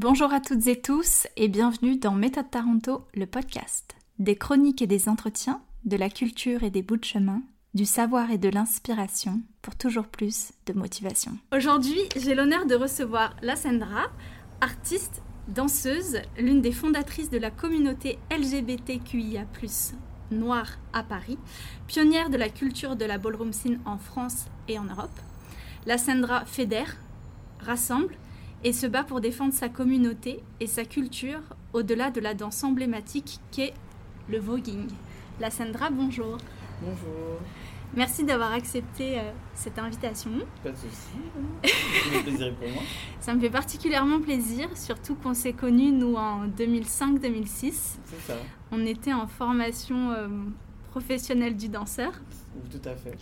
Bonjour à toutes et tous et bienvenue dans Méthode Taranto, le podcast. Des chroniques et des entretiens, de la culture et des bouts de chemin, du savoir et de l'inspiration pour toujours plus de motivation. Aujourd'hui, j'ai l'honneur de recevoir Lassandra, artiste, danseuse, l'une des fondatrices de la communauté LGBTQIA+, noire à Paris, pionnière de la culture de la ballroom scene en France et en Europe. Lassandra fédère, rassemble et se bat pour défendre sa communauté et sa culture au-delà de la danse emblématique qu'est le voguing. Lassandra, bonjour. Bonjour. Merci d'avoir accepté euh, cette invitation. Pas de souci. C'est un plaisir pour moi. Ça me fait particulièrement plaisir, surtout qu'on s'est connus, nous, en 2005-2006. C'est ça. On était en formation euh, professionnelle du danseur. Tout à fait.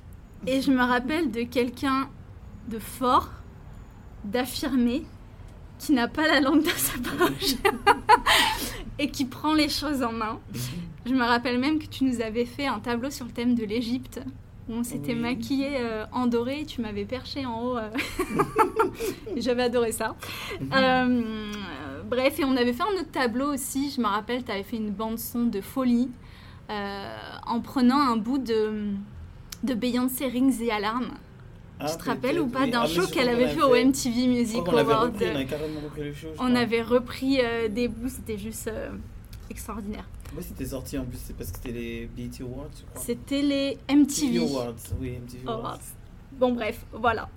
Et je me rappelle de quelqu'un de fort, d'affirmé, qui n'a pas la langue dans sa poche et qui prend les choses en main. Je me rappelle même que tu nous avais fait un tableau sur le thème de l'Égypte où on s'était Oui. maquillé euh, en doré et tu m'avais perché en haut. euh. J'avais adoré ça. Euh, bref, et on avait fait un autre tableau aussi. Je me rappelle, tu avais fait une bande-son de folie en prenant un bout de, de Beyoncé Rings et Alarmes. Ah, tu te rappelles ou pas d'un Ah, show qu'elle avait fait au MTV Music Award repris, on avait carrément repris le show. je On avait repris euh, des bouts, c'était juste euh, extraordinaire. Oui, c'était sorti en plus, c'est parce que c'était les BET Awards, je crois. C'était les MTV. Awards, oui, MTV Awards. Awards. Bon bref, voilà.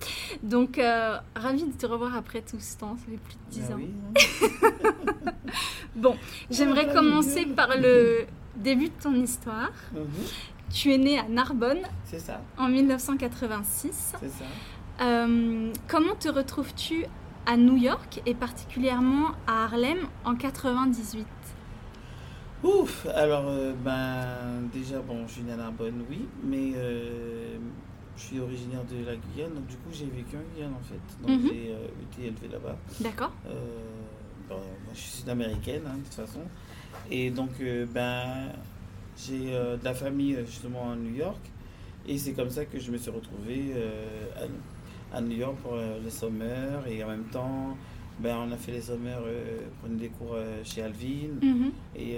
Donc, euh, ravie de te revoir après tout ce temps, ça fait plus de 10 Ah ans. oui. Bon, j'aimerais commencer par le début de ton histoire. Mhm, Tu es né à Narbonne C'est ça, en 1986. c'est ça. Euh, comment te retrouves-tu à New York et particulièrement à Harlem en 98 Ouf, alors, euh, ben, déjà, bon, je suis né à Narbonne, oui, mais euh, je suis originaire de la Guyane, donc du coup, j'ai vécu en Guyane, en fait. Donc, Mhm. j'ai euh, été élevé là-bas. D'accord bon, je suis sud-américaine, hein, de toute façon. Et donc, ben, j'ai euh, de la famille, euh, justement, à New York. Et c'est comme ça que je me suis retrouvé euh, à, à New York pour euh, les summers. Et en même temps, ben, on a fait les summers, euh, on prenait des cours chez Alvin. Mhm. Et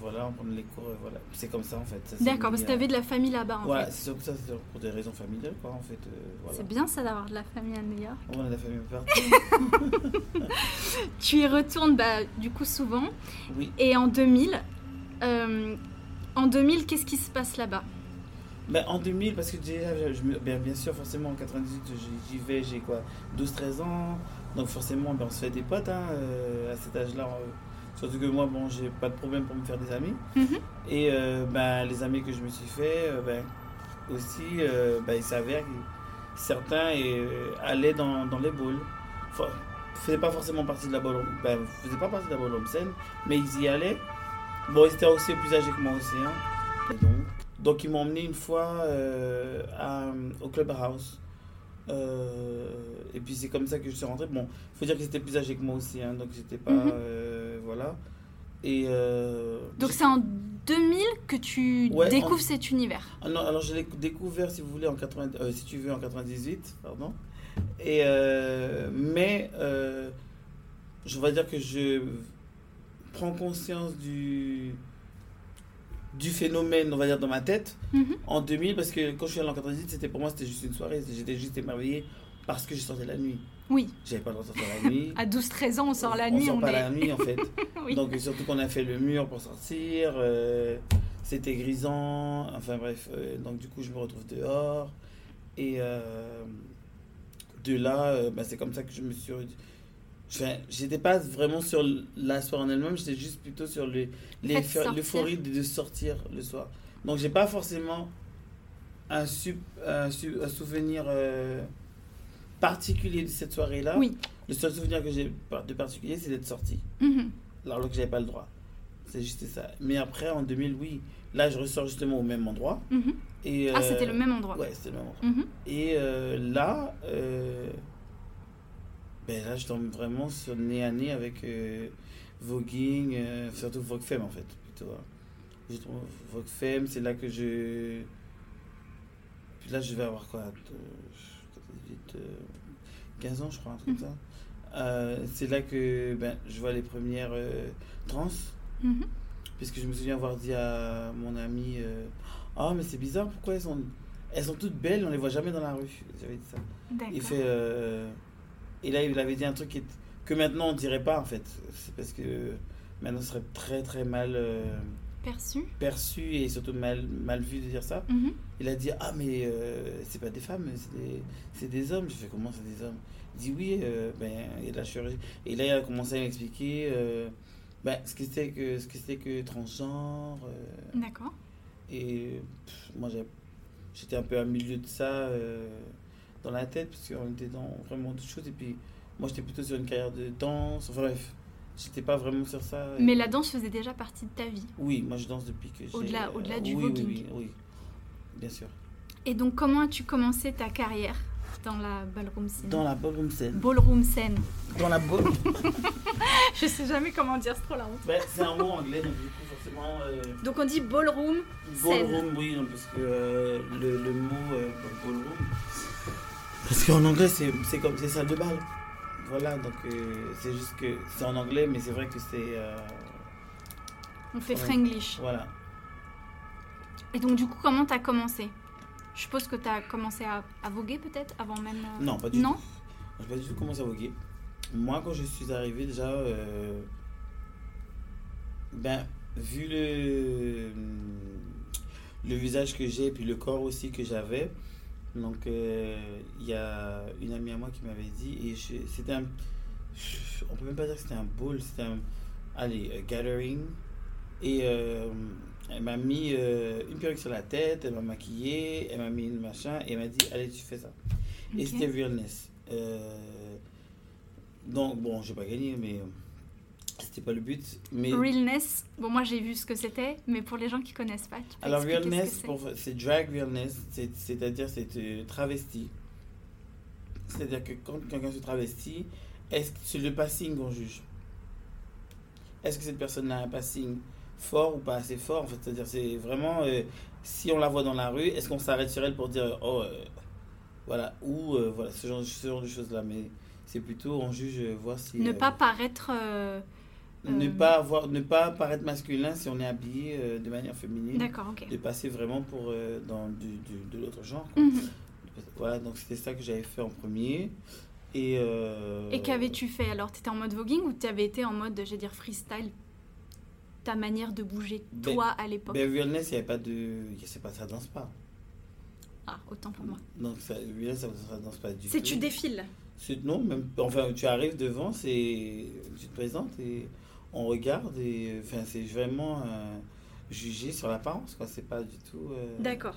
voilà, on prenait les cours, voilà. C'est comme ça, en fait. D'accord, parce que tu avais de la famille là-bas en Voilà, fait. c'est ça, c'est pour des raisons familiales, quoi, en fait. voilà. C'est bien ça d'avoir de la famille à New York. On a de la famille partout. Tu y retournes bah, du coup souvent. oui. Et en 2000, euh, en 2000, qu'est-ce qui se passe là-bas? Ben, en 2000, parce que déjà, je, bien, bien sûr, forcément, en 98, j'y- vais, j'ai quoi? 12-13 ans. Donc, forcément, ben, on se fait des potes hein, euh, à cet âge-là. euh, surtout que moi, bon, j'ai pas de problème pour me faire des amis. Mhm. Et euh, ben, les amis que je me suis fait, ben, aussi, ben, il s'avère que certains allaient dans, dans les bowls. Enfin, faisaient pas forcément partie de la ballroom, ben, faisaient pas partie de la ballroom scène, mais ils y allaient. Bon, ils étaient aussi plus âgés que moi aussi. Hein. Donc, donc, ils m'ont emmené une fois euh, à- au Clubhouse. Euh, et puis c'est comme ça que je suis rentré. Bon, faut dire qu'ils étaient plus âgés que moi aussi, hein, donc j'étais pas. Mhm. euh, voilà. Et. euh, Donc c'est en 2000 que tu Ouais, découvres en- cet univers. ah non, alors je l'ai découvert, si vous voulez, en 80, euh, si tu veux, en 98, pardon. Et mais je vais dire que je prends conscience du du phénomène, on va dire, dans ma tête Mhm. en 2000, parce que quand je suis allé en 98, c'était pour moi, c'était juste une soirée, j'étais juste émerveillé parce que je sortais la nuit. Oui, J'avais pas le droit de sortir la nuit. à 12-13 ans, on sort la on nuit. sort on pas est... la nuit, en fait. Oui. Donc surtout qu'on a fait le mur pour sortir, euh, c'était grisant, enfin bref, euh, donc du coup je me retrouve dehors et euh, de là, euh, bah, c'est comme ça que je me suis... J'étais pas vraiment sur la soirée en elle-même, j'étais juste plutôt sur le- de l'euphorie de, sortir le soir. Donc j'ai pas forcément un, souvenir euh, particulier de cette soirée-là. Oui. Le seul souvenir que j'ai de particulier, c'est d'être sorti Mhm. alors que j'avais pas le droit. C'est juste ça. Mais après, en 2000, oui. Là, je ressors justement au même endroit. Mhm. Et, Ah, euh, c'était le même endroit. Ouais, c'était le même endroit. Mhm. Et euh, là, euh, ben là, je tombe vraiment sur nez à nez avec euh, Voguing, euh, surtout Vogue Femme en fait, plutôt. hein. Je trouve Vogue Femme, c'est là que je. Puis là, je vais avoir quoi euh, 18, euh, 15 ans, je crois, un truc comme ça. Euh, c'est là que ben, je vois les premières euh, trans. Mhm. Puisque je me souviens avoir dit à mon ami Ah, mais c'est bizarre, pourquoi elles sont, elles sont toutes belles, on les voit jamais dans la rue? J'avais dit ça. Il fait. Et là, il avait dit un truc qui est- que maintenant on dirait pas en fait. C'est parce que maintenant ce serait très très mal euh, Perçu. perçu et surtout mal, mal vu de dire ça. Mhm. Il a dit Ah, mais euh, c'est pas des femmes, c'est des, c'est des hommes. Je fais Comment c'est des hommes? Il dit Oui, euh, ben, il y a de la chirurgie. Et là, il a commencé à m'expliquer euh, ben, ce que c'était que, ce que, c'était que transgenre. D'accord. et pff, moi, j'étais un peu à milieu de ça dans la tête, parce qu'on était dans vraiment d'autres choses. Et puis, moi, j'étais plutôt sur une carrière de danse. Enfin, bref, j'étais pas vraiment sur ça. Mais la danse faisait déjà partie de ta vie. Oui, moi, je danse depuis que j'ai... Au-delà- au-delà du oui, voguing. Oui, oui, oui, bien sûr. Et donc, comment as-tu commencé ta carrière dans la ballroom scene Dans la ballroom scène. Ballroom scene. Dans la ballroom... Je sais jamais comment dire, c'est trop la honte. c'est un mot anglais, donc du coup, forcément... euh, Donc, on dit ballroom scène. Ballroom, oui, parce que euh, le, le mot euh, ballroom. Parce qu'en anglais, c'est comme c'est salle de bal. Voilà, donc euh, c'est juste que c'est en anglais, mais c'est vrai que c'est. euh, On fait franglish. voilà. Et donc, du coup, comment t'as commencé? Je suppose que t'as commencé à, à voguer peut-être avant même. euh, Non, pas du Non? tout. Je pas du tout comment ça voguer. Moi, quand je suis arrivé, déjà. euh, ben, vu le. Le visage que j'ai, puis le corps aussi que j'avais. Donc, euh, il y a une amie à moi qui m'avait dit, et c'était un. On peut même pas dire que c'était un ball, c'était un. Allez, euh, gathering. Et euh, elle m'a mis euh, une perruque sur la tête, elle m'a maquillée, elle m'a mis une machin, et elle m'a dit, allez, tu fais ça. Et c'était Realness. Donc, bon, j'ai pas gagné, mais c'était pas le but. Mais, Realness, bon, moi j'ai vu ce que c'était, mais pour les gens qui connaissent pas, tu peux alors, Realness, c'est drag Realness, c'est- c'est-à-dire c'est euh, travesti. C'est-à-dire que quand quelqu'un se travestit, est-ce que c'est le passing qu'on juge? Est-ce que cette personne a un passing fort ou pas assez fort? En fait, c'est-à-dire c'est vraiment euh, si on la voit dans la rue, est-ce qu'on s'arrête sur elle pour dire oh euh, voilà ou euh, voilà ce genre, ce genre de choses là, mais c'est plutôt on juge voir si Ne pas paraître. Ne euh, pas avoir ne pas paraître masculin si on est habillé euh, de manière féminine D'accord, ok. de passer vraiment pour euh, dans du, du- de l'autre genre. quoi. Mhm. Voilà, donc c'était ça que j'avais fait en premier. Et, euh, Et qu'avais-tu fait alors? T'étais en mode voguing ou t'avais été en mode, je vais dire, freestyle? Ta manière de bouger, Ben- toi, à l'époque? Ben, Realness, il n'y avait pas de. C'est pas, ça danse pas. Ah, autant pour moi. Donc, ça, Realness, ça, ça danse pas du tout. C'est tu défiles. Non, même. Enfin, tu arrives devant, c'est. Tu te présentes et on regarde et. Enfin, c'est vraiment euh, jugé sur l'apparence, quoi. C'est pas du tout. euh, D'accord.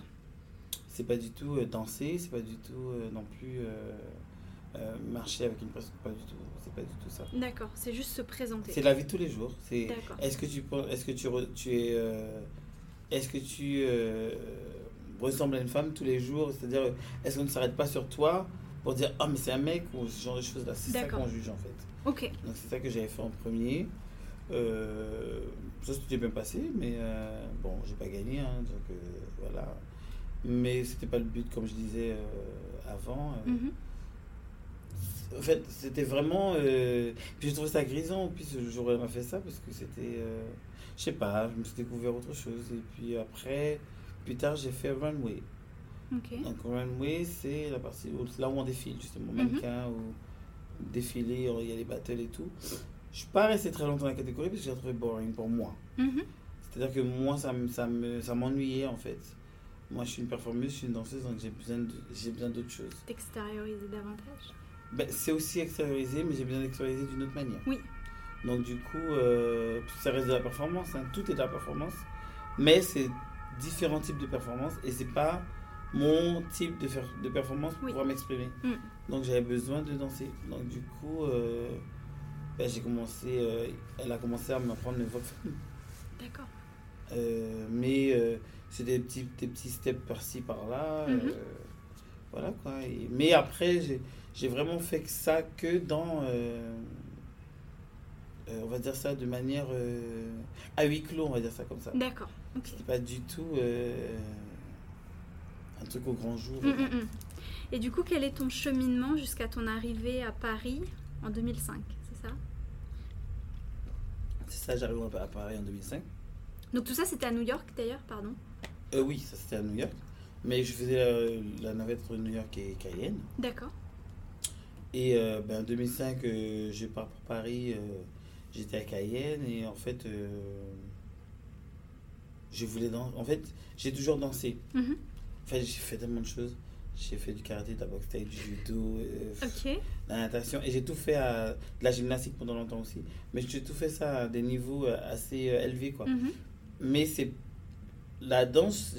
C'est pas du tout euh, danser, c'est pas du tout non plus euh, marcher avec une personne, pas du tout, c'est pas du tout ça. D'accord, c'est juste se présenter. C'est la vie de tous les jours. C'est D'accord. est-ce que tu est-ce que tu re- tu es euh, est-ce que tu euh, ressembles à une femme tous les jours, c'est-à-dire est-ce qu'on ne s'arrête pas sur toi pour dire oh mais c'est un mec ou ce genre de choses là, c'est ça qu'on juge en fait. Ok. Donc c'est ça que j'avais fait en premier. Euh, ça s'était bien passé, mais euh, bon, j'ai pas gagné, hein, donc euh, voilà. Mais c'était pas le but, comme je disais avant. Mhm. En fait, c'était vraiment. Puis j'ai trouvé ça grisant, puis où elle m'a fait ça, parce que c'était. Je sais pas, je me suis découvert autre chose. Et puis après, plus tard, j'ai fait Runway. Donc Runway, c'est la partie où, là où on défile, justement, Mhm. mannequin, ou défiler, il y a les battles et tout. Je suis pas resté très longtemps dans la catégorie parce que j'ai trouvé boring pour moi. Mhm. C'est-à-dire que moi, ça me- ça me- ça m'ennuyait en fait. Moi, je suis une performeuse, je suis une danseuse, donc j'ai besoin de- j'ai besoin d'autre chose. T'extérioriser davantage. Ben, c'est aussi extériorisé, mais j'ai besoin d'extérioriser d'une autre manière. Oui. Donc du coup, euh, ça reste de la performance, hein, tout est de la performance, mais c'est différents types de performance et c'est pas mon type de, faire, de performance pour Oui. pouvoir m'exprimer. Mm. Donc j'avais besoin de danser. Donc du coup, euh, ben, j'ai commencé, euh, elle a commencé à m'apprendre le vogue femme. D'accord. Euh, mais euh, c'est des petits, des petits steps par-ci, par-là. Mhm. euh, voilà quoi. Et- mais après, j'ai, vraiment fait que ça que dans. on va dire ça de manière. à huis clos, on va dire ça comme ça. D'accord. Ok. C'était pas du tout un truc au grand jour. Mm, mm, mm. Et du coup, quel est ton cheminement jusqu'à ton arrivée à Paris en 2005, ça, j'arrive à Paris en 2005. Donc tout ça, c'était à New York d'ailleurs, pardon? Euh, oui, ça c'était à New York. Mais je faisais la, la navette entre New York et Cayenne. D'accord. Et euh, ben, en 2005, euh, je pars pour Paris. euh, J'étais à Cayenne et en fait, je voulais danser. En fait, j'ai toujours dansé. Enfin, j'ai fait tellement de choses. J'ai fait du karaté, de la boxe du judo, euh, Ok. la natation. Et j'ai tout fait à de la gymnastique pendant longtemps aussi. Mais j'ai tout fait ça à des niveaux euh, assez euh, élevés, quoi. Mhm. Mais c'est la danse.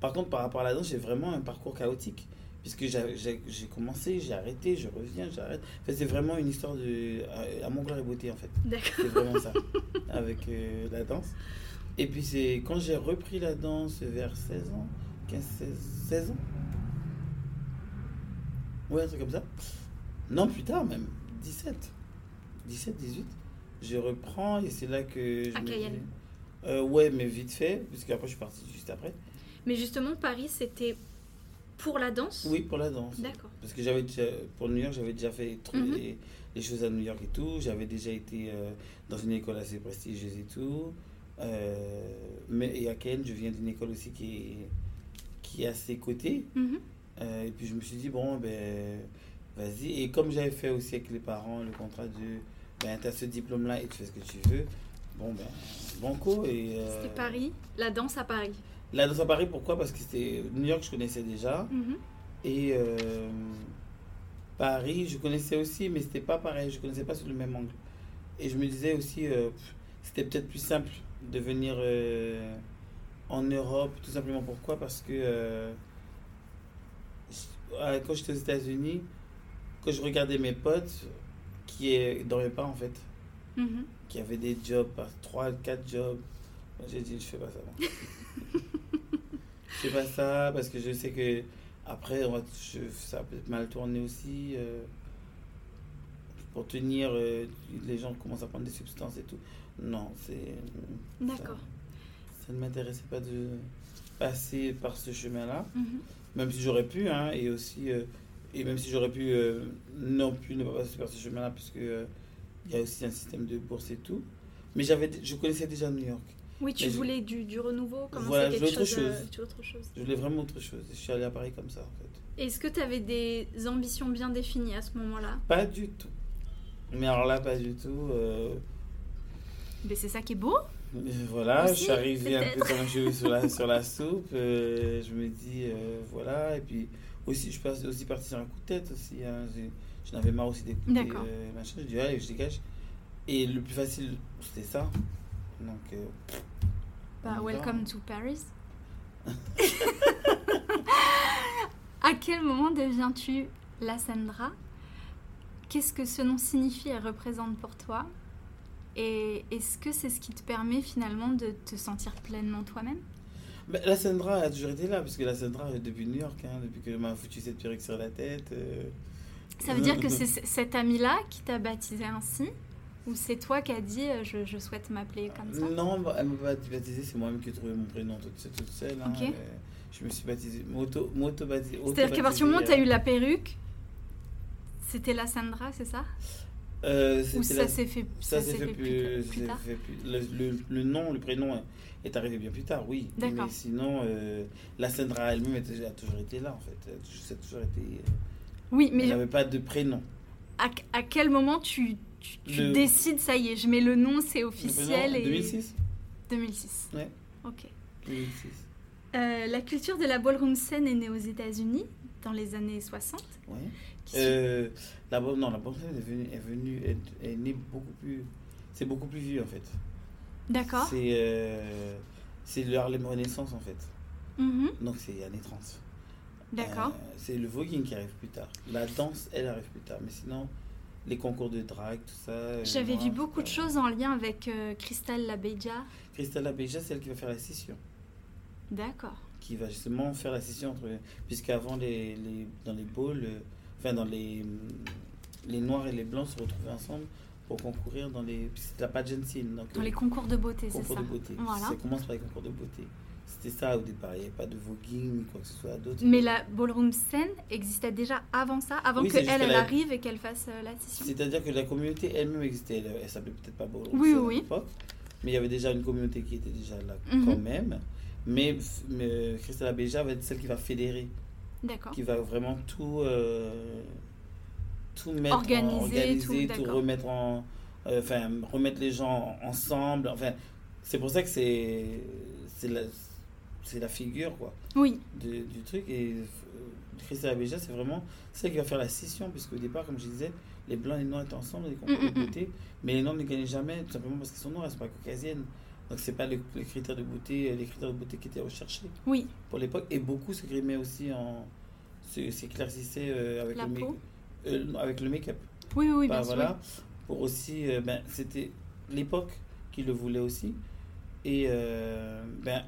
Par contre, par rapport à la danse, j'ai vraiment un parcours chaotique. Puisque j'ai commencé, j'ai arrêté, je reviens, j'arrête. En fait, c'est vraiment une histoire de. à, à mon gloire et beauté, en fait. D'accord. C'est vraiment ça. avec euh, la danse. Et puis, c'est quand j'ai repris la danse vers 16 ans, 15, 16, 16 ans. Ouais, un truc comme ça. Non, plus tard même. 17. 17, 18. Je reprends et c'est là que. Je À me Cayenne. Euh, ouais, mais vite fait, puisque après je suis parti juste après. Mais justement, Paris, c'était pour la danse? Oui, pour la danse. D'accord. Parce que j'avais déjà, pour New York, j'avais déjà fait trucs- Mhm. les, les choses à New York et tout. J'avais déjà été euh, dans une école assez prestigieuse et tout. Euh, mais et à Cayenne, je viens d'une école aussi qui est, qui est à ses côtés. Mhm. Euh, et puis je me suis dit, bon, ben, vas-y. Et comme j'avais fait aussi avec les parents le contrat de, ben, tu as ce diplôme-là et tu fais ce que tu veux. Bon, ben, banco. Et, euh, C'était Paris, la danse à Paris. La danse à Paris, pourquoi? Parce que c'était New York, je connaissais déjà. Mhm. Et euh, Paris, je connaissais aussi, mais c'était pas pareil, je connaissais pas sur le même angle. Et je me disais aussi, euh, c'était peut-être plus simple de venir euh, en Europe, tout simplement pourquoi? Parce que euh, euh, quand j'étais aux États-Unis, quand je regardais mes potes qui dans mes pas en fait, Mhm. qui avaient des jobs, par 3, 4 jobs, j'ai dit, je fais pas ça. je fais pas ça parce que je sais que après, on va, je- ça peut être mal tourner aussi. euh, pour tenir, euh, les gens commencent à prendre des substances et tout. Non, c'est. D'accord. Ça, ça ne m'intéressait pas de passer par ce chemin-là, Mhm. Même si j'aurais pu, hein, et aussi. euh, et même si j'aurais pu euh, non plus ne pas passer par ce chemin-là, puisque euh, il y a aussi un système de bourse et tout. Mais j'avais, je connaissais déjà New York. Oui, tu Mais je- voulais du, du renouveau, commencer Voilà, quelque chose, chose. autre chose? Je voulais vraiment autre chose. Je suis allé à Paris comme ça, en fait. Est-ce que tu avais des ambitions bien définies à ce moment-là? Pas du tout. Mais alors là, pas du tout. euh, Mais c'est ça qui est beau. Voilà, Aussi, je suis arrivé un peu comme sur la, sur la soupe. euh, je me dis, euh, voilà. Et puis aussi, je suis aussi parti sur un coup de tête aussi. Hein, J'en avais marre aussi d'écouter euh, machin. Je dis, allez, je dégage. Et le plus facile, c'était ça. Donc, euh, Bah, welcome to Paris. à quel moment deviens-tu la Sandra? Qu'est-ce que ce nom signifie et représente pour toi? Et est-ce que c'est ce qui te permet finalement de te sentir pleinement toi-même? Ben, la Sandra a toujours été là, parce que la Sandra, euh, depuis New York, hein, depuis que je m'a foutu cette perruque sur la tête. euh, Ça veut dire que c'est cet ami-là qui t'a baptisé ainsi? Ou c'est toi qui as dit euh, je, je souhaite m'appeler comme ça? Non, bah, elle m'a pas baptisé, c'est moi-même qui ai trouvé mon prénom toute, toute seule. hein, euh, je me suis baptisé, m'auto- m'auto-baptisé. C'est-à-dire qu'à partir du moment où tu as eu la perruque, c'était la Sandra, c'est ça? Euh, Ou ça s'est fait, ça s'est fait, plus, plus c'est tard fait plus- le, le- le nom, le prénom est arrivé bien plus tard, oui. D'accord. Mais sinon, euh, la Sandra elle-même a toujours été là, en fait. Elle Ça a toujours été. Oui, Elle mais n'avait pas de prénom. à, à quel moment tu, tu, tu Le- décides, ça y est, je mets le nom, c'est officiel prénom, et... 2006 2006. Ouais. Ok. 2006. Euh, la culture de la ballroom scène est née aux États-Unis dans les années 60. Ouais. Qui- Euh, la non, la bonne scène est venue, est venue, est, est née beaucoup plus, c'est beaucoup plus vieux en fait. D'accord. C'est, euh, c'est le Harlem Renaissance en fait. Mhm. Donc c'est années 30. D'accord. Euh, c'est le voguing qui arrive plus tard. La danse, elle arrive plus tard. Mais sinon, les concours de drag, tout ça. euh, J'avais vu beaucoup de choses en lien avec euh, Crystal Labeja. Christelle Abeja, c'est elle qui va faire la scission. D'accord. Qui va justement faire la scission entre. Puisqu'avant, les, les, dans les balls, euh, enfin, dans les. Les noirs et les blancs se retrouvaient ensemble pour concourir dans les. C'était la pageant scene. Donc, Dans euh, les concours de beauté, c'est concours ça. de beauté. Voilà. Ça commence par les concours de beauté. C'était ça au départ. Il n'y avait pas de voguing ni quoi que ce soit d'autre. Mais la ballroom scène existait déjà avant ça, avant Oui, elle, elle qu'elle a- arrive et qu'elle fasse euh, la session. C'est-à-dire que la communauté elle-même existait. Elle, elle s'appelait peut-être pas Ballroom Oui, Scene oui. à l'époque, mais il y avait déjà une communauté qui était déjà là Mhm. quand même. Mais, mais Christelle Béja va être celle qui va fédérer, D'accord. qui va vraiment tout, euh, tout mettre en- Organiser, tout, remettre en, euh, enfin remettre les gens ensemble. Enfin, c'est pour ça que c'est c'est la, la figure quoi Oui, de- du truc. Et euh, Christelle Abéja, c'est vraiment celle qui va faire la scission, puisque au départ, comme je disais, les blancs et les noirs étaient ensemble, les concours Mm, mm, mm. mais les noirs ne gagnaient jamais, tout simplement parce qu'ils sont noirs, elles ne sont pas caucasiennes. Donc, c'est pas le- les critères de beauté, les critères de beauté qui étaient recherchés oui. pour l'époque. Et beaucoup se grimaient aussi en. s'éclaircissaient euh, avec, La le peau. euh, avec le make-up. Oui, oui, oui, Bah, bien sûr. voilà, pour aussi, euh, ben, c'était l'époque qui le voulait aussi. Et euh, ben,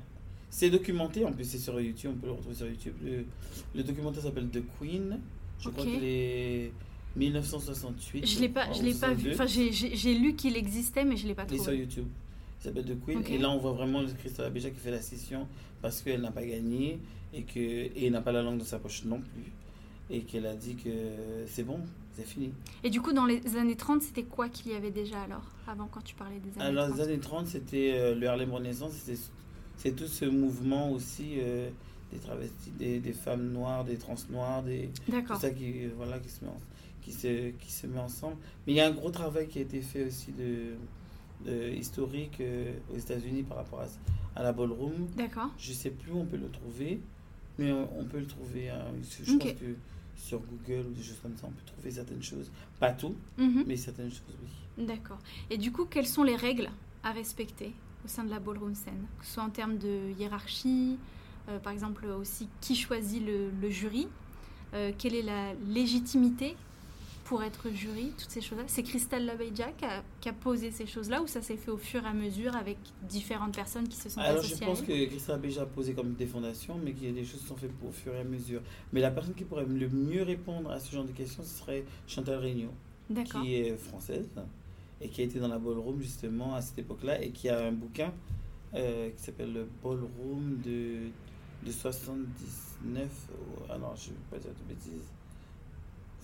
c'est documenté, en plus c'est sur YouTube, on peut le retrouver sur YouTube. Le, le documentaire s'appelle The Queen, je crois qu'il est 1968. Je l'ai pas, je l'ai pas vu. 62. Enfin, j'ai- lu qu'il existait, mais je l'ai pas Il est sur trouvé. YouTube. The Queen. Et là, on voit vraiment le Christophe Abéja qui fait la scission parce qu'elle n'a pas gagné et que et elle n'a pas la langue de sa poche non plus. Et qu'elle a dit que c'est bon, c'est fini. Et du coup, dans les années 30, c'était quoi qu'il y avait déjà alors Avant, quand tu parlais des années Alors, 30 les années 30, c'était euh, le Harlem Renaissance, c'est tout ce mouvement aussi euh, des travestis, des, des femmes noires, des trans noires, des, tout ça qui, euh, voilà, qui, se met en- qui, se, qui se met ensemble. Mais il y a un gros travail qui a été fait aussi de, de historique euh, aux États-Unis par rapport à, à la ballroom. D'accord. Je sais plus où on peut le trouver, mais on, on peut le trouver. hein, je Ok. pense que sur Google ou des choses comme ça, on peut trouver certaines choses. Pas tout, Mhm. mais certaines choses, oui. D'accord. Et du coup, quelles sont les règles à respecter au sein de la ballroom scène Que ce soit en termes de hiérarchie, euh, par exemple aussi qui choisit le, le jury, euh, quelle est la légitimité pour être jury, toutes ces choses-là. C'est Christelle Labeja qui a, qui a posé ces choses-là ou ça s'est fait au fur et à mesure avec différentes personnes qui se sont Alors je pense que Christophe Béja a posé comme des fondations, mais a des choses sont faites au fur et à mesure. Mais la personne qui pourrait le mieux répondre à ce genre de questions, ce serait Chantal Regnault, qui est française et qui a été dans la ballroom justement à cette époque-là et qui a un bouquin euh, qui s'appelle le Ballroom de, de 79. ou- Ah non, je ne vais pas dire de bêtises.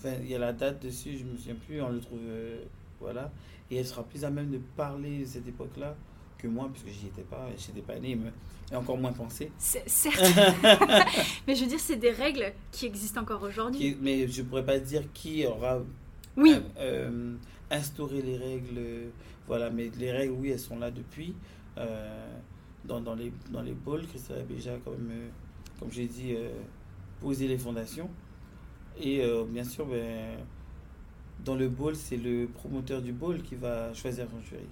Enfin, il y a la date dessus, je ne me souviens plus, on le trouve. euh, voilà. Et elle sera plus à même de parler de cette époque-là que moi, puisque j'y étais pas, j'y étais pas né, mais et encore moins pensé. C'est- Certes, mais je veux dire, c'est des règles qui existent encore aujourd'hui. Mais je pourrais pas dire qui aura Oui, euh, euh, instauré les règles. voilà, mais les règles, oui, elles sont là depuis. Euh, dans, dans, les, dans les pôles, Christophe a déjà, même, euh, comme j'ai dit, euh, posé les fondations. Et euh, bien sûr, ben, dans le bowl, c'est le promoteur du bowl qui va choisir son jury.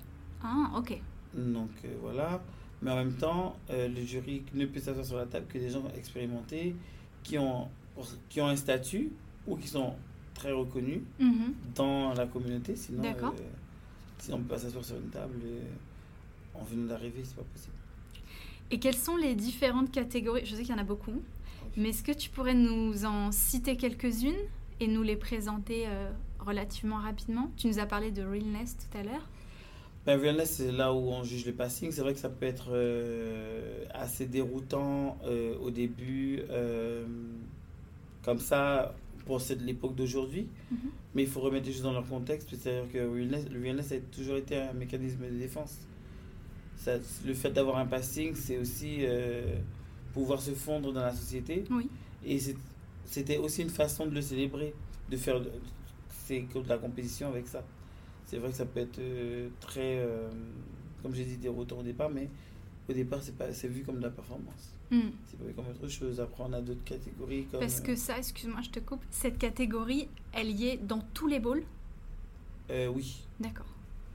ah, ok. Donc euh, voilà. Mais en même temps, euh, le jury ne peut s'asseoir sur la table que des gens expérimentés qui ont, qui ont un statut ou qui sont très reconnus Mhm. dans la communauté. Sinon, sinon on ne peut pas s'asseoir sur une table en venant d'arriver, c'est pas possible. Et quelles sont les différentes catégories? Je sais qu'il y en a beaucoup, mais est-ce que tu pourrais nous en citer quelques-unes et nous les présenter euh, relativement rapidement? Tu nous as parlé de realness tout à l'heure. Ben, realness, c'est là où on juge les passings. C'est vrai que ça peut être euh, assez déroutant euh, au début, comme ça, pour cette- l'époque d'aujourd'hui. Mhm. Mais il faut remettre les choses dans leur contexte. C'est-à-dire que realness- le realness a toujours été un mécanisme de défense. Ça- le fait d'avoir un passing, c'est aussi pouvoir se fondre dans la société. Oui. Et c'était aussi une façon de le célébrer, de faire de, de la compétition avec ça. C'est vrai que ça peut être euh, très, euh, comme j'ai dit, déroutant au départ, mais au départ, c'est vu comme de la performance. Hmm. C'est pas vu comme autre chose. Après, on a d'autres catégories comme. Parce que ça, excuse-moi, je te coupe, cette catégorie, elle y est dans tous les bowls? Euh, oui, D'accord.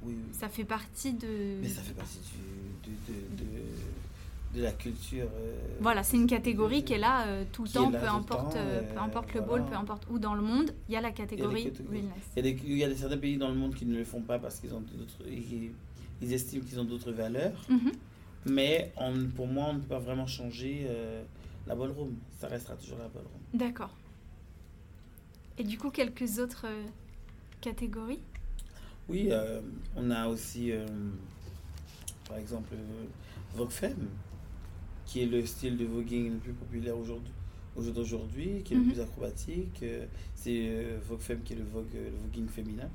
oui, oui. Ça fait partie de... Mais ça fait partie du, de, de, de, de la culture. euh, Voilà, c'est une catégorie de- qui est là euh, tout le temps, là peu tout le importe, temps, euh, peu importe le voilà. bowl, peu importe où dans le monde, il y a la catégorie realness. Il y, a des, certains pays dans le monde qui ne le font pas parce qu'ils ont d'autres, ils, ils estiment qu'ils ont d'autres valeurs. Mhm. Mais on, pour moi, on ne peut pas vraiment changer euh, la ballroom. Ça restera toujours la ballroom. D'accord. Et du coup, quelques autres euh, catégories? Oui, euh, on a aussi, par exemple, Vogue Femme, qui est le style de voguing le plus populaire aujourd'hui au jour d'aujourd'hui, qui est le Mhm. plus acrobatique. Euh, C'est euh, Vogue Femme qui est le, vogue, euh, le voguing féminin.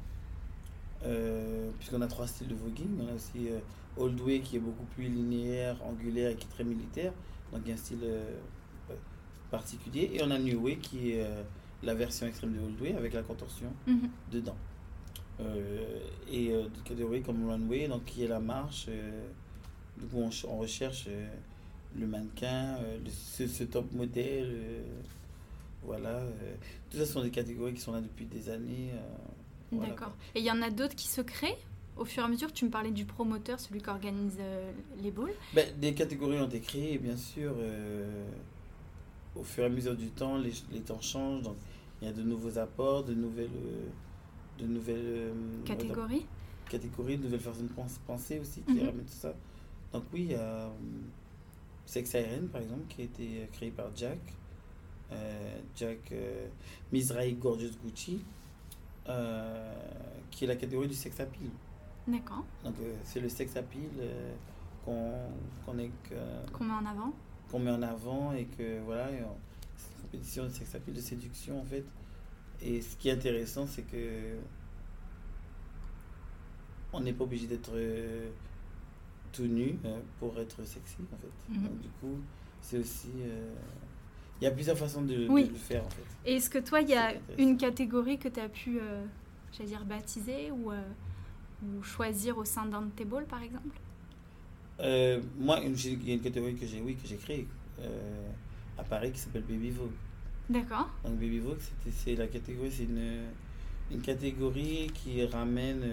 Euh, Puisqu'on a trois styles de voguing. On a aussi euh, Old Way qui est beaucoup plus linéaire, angulaire et qui est très militaire. Donc il y a un style particulier. Et on a New Way qui est la version extrême de Old Way avec la contorsion Mhm. dedans. Euh, et des catégories comme Runway, donc qui est la marche. du coup, on, on recherche le mannequin, euh, le- ce, ce top modèle. euh, voilà. euh. tout ça ce sont des catégories qui sont là depuis des années. voilà, D'accord. Et il y en a d'autres qui se créent au fur et à mesure? Tu me parlais du promoteur, celui qui organise euh, les boules. Ben, des catégories ont été créées, bien sûr. euh, au fur et à mesure du temps, les, les temps changent. Donc, il y a de nouveaux apports, de nouvelles, de nouvelles euh, on va dire, Catégorie catégories, de nouvelles façons de pens- penser aussi qui Mhm. ramènent tout ça. Donc, oui, il y a euh, Sex Siren, par exemple, qui a été euh, créé par Jack. Euh, Jack euh, Mizrahi Gorgeous Gucci, euh, qui est la catégorie du sex appeal. D'accord. Donc, euh, c'est le sex appeal qu'on qu'on Qu'on met en avant qu'on met en avant et que voilà, c'est une compétition de sex appeal, de séduction en fait. Et ce qui est intéressant, c'est que on n'est pas obligé d'être tout nu euh, pour être sexy en fait. Mhm. Donc du coup, c'est aussi euh, il y a plusieurs façons de, le faire en fait. Et est-ce que toi, il y a une catégorie que tu as pu, euh, j'allais dire, baptiser ou, euh, ou choisir au sein d'un de tes bowls, par exemple? Euh, moi, il y a une catégorie que j'ai oui que j'ai créée à Paris qui s'appelle Baby Vogue. D'accord. Donc Baby Vogue, c'était- c'est la catégorie, c'est une, une catégorie qui ramène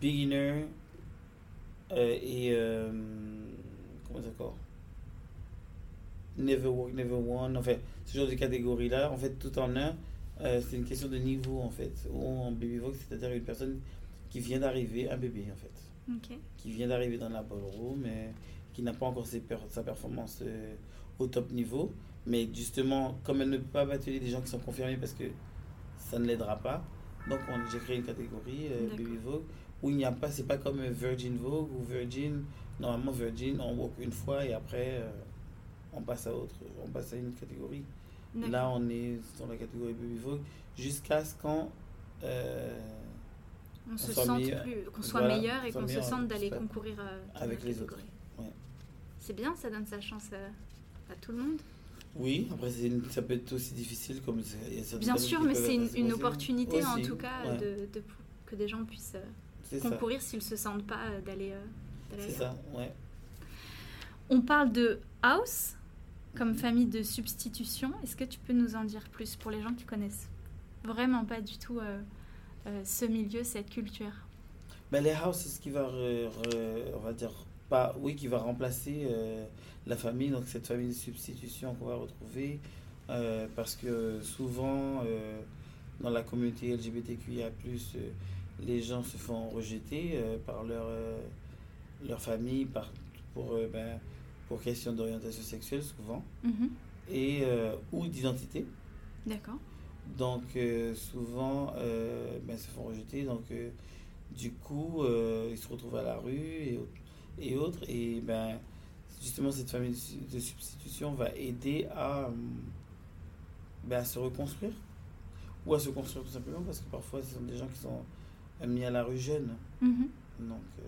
beginner euh, et euh, comment dire encore? Never work, never won, enfin ce genre de catégorie là, en fait tout en un, euh, c'est une question de niveau en fait. Ou en Baby Vogue, c'est-à-dire une personne qui vient d'arriver, un bébé en fait qui vient d'arriver dans la ballroom, mais qui n'a pas encore ses per- sa performance euh, au top niveau. Mais justement, comme elle ne peut pas battre des gens qui sont confirmés parce que ça ne l'aidera pas, donc on- j'ai créé une catégorie euh. Baby Vogue où il n'y a pas, c'est pas comme Virgin Vogue ou Virgin. Normalement, Virgin, on walk une fois et après euh, on passe à autre, on passe à une catégorie. Là, on est dans la catégorie Baby Vogue jusqu'à ce qu'on. euh, on se soit sente meilleur- plus, qu'on soit voilà, meilleur et qu'on se sente d'aller concourir euh, Avec les autres, ouais. C'est bien, ça donne sa chance à tout le monde. Oui, après une- ça peut être aussi difficile comme Bien sûr, mais c'est une, opportunité en tout cas ouais, de, de- que des gens puissent concourir s'ils se sentent pas euh, d'aller euh, d'aller c'est ça, ouais. On parle de house comme Mhm. famille de substitution. Est-ce que tu peux nous en dire plus pour les gens qui connaissent vraiment pas du tout euh, ce milieu, cette culture Ben, les house, c'est ce qui va, re- re- on va dire, pas, oui, qui va remplacer la famille, donc cette famille de substitution qu'on va retrouver, euh, parce que souvent, euh, dans la communauté LGBTQIA+, euh, les gens se font rejeter euh, par leur, euh, leur famille, par, pour, euh, ben, pour question d'orientation sexuelle souvent, Mhm. et, euh, ou d'identité. D'accord. Donc souvent, ben, ils se font rejeter. Donc du coup, ils se retrouvent à la rue et, et autres. Et ben, justement, cette famille de su- de substitution va aider à, ben, à se reconstruire. Ou à se construire tout simplement parce que parfois, ce sont des gens qui sont mis à la rue jeunes. Mhm. Donc euh,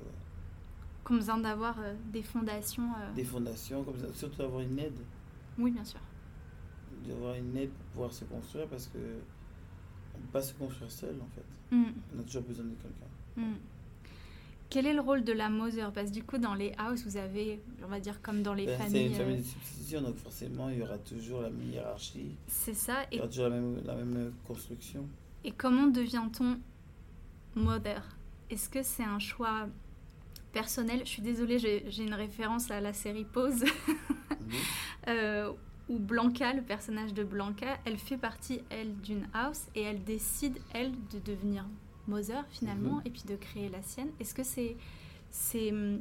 Qu'on besoin d'avoir euh, des fondations. euh, des fondations, comme ça, surtout avoir une aide. Oui, bien sûr. D'avoir une aide pour pouvoir se construire parce que on ne peut pas se construire seul en fait. Mhm. On a toujours besoin de quelqu'un. Hmm. Quel est le rôle de la mother Parce que du coup, dans les houses, vous avez, on va dire comme dans les Ben, c'est familles. une famille de substitution, donc forcément, il y aura toujours la même hiérarchie, C'est ça. il y Et, aura toujours la même, la même construction. et comment devient-on mother Est-ce que c'est un choix personnel? Je suis désolée, j'ai une référence à la série Pause, euh, où Blanca, le personnage de Blanca, elle fait partie, elle, d'une house et elle décide, elle, de devenir mother finalement Mhm. et puis de créer la sienne. Est-ce que c'est c'est hum,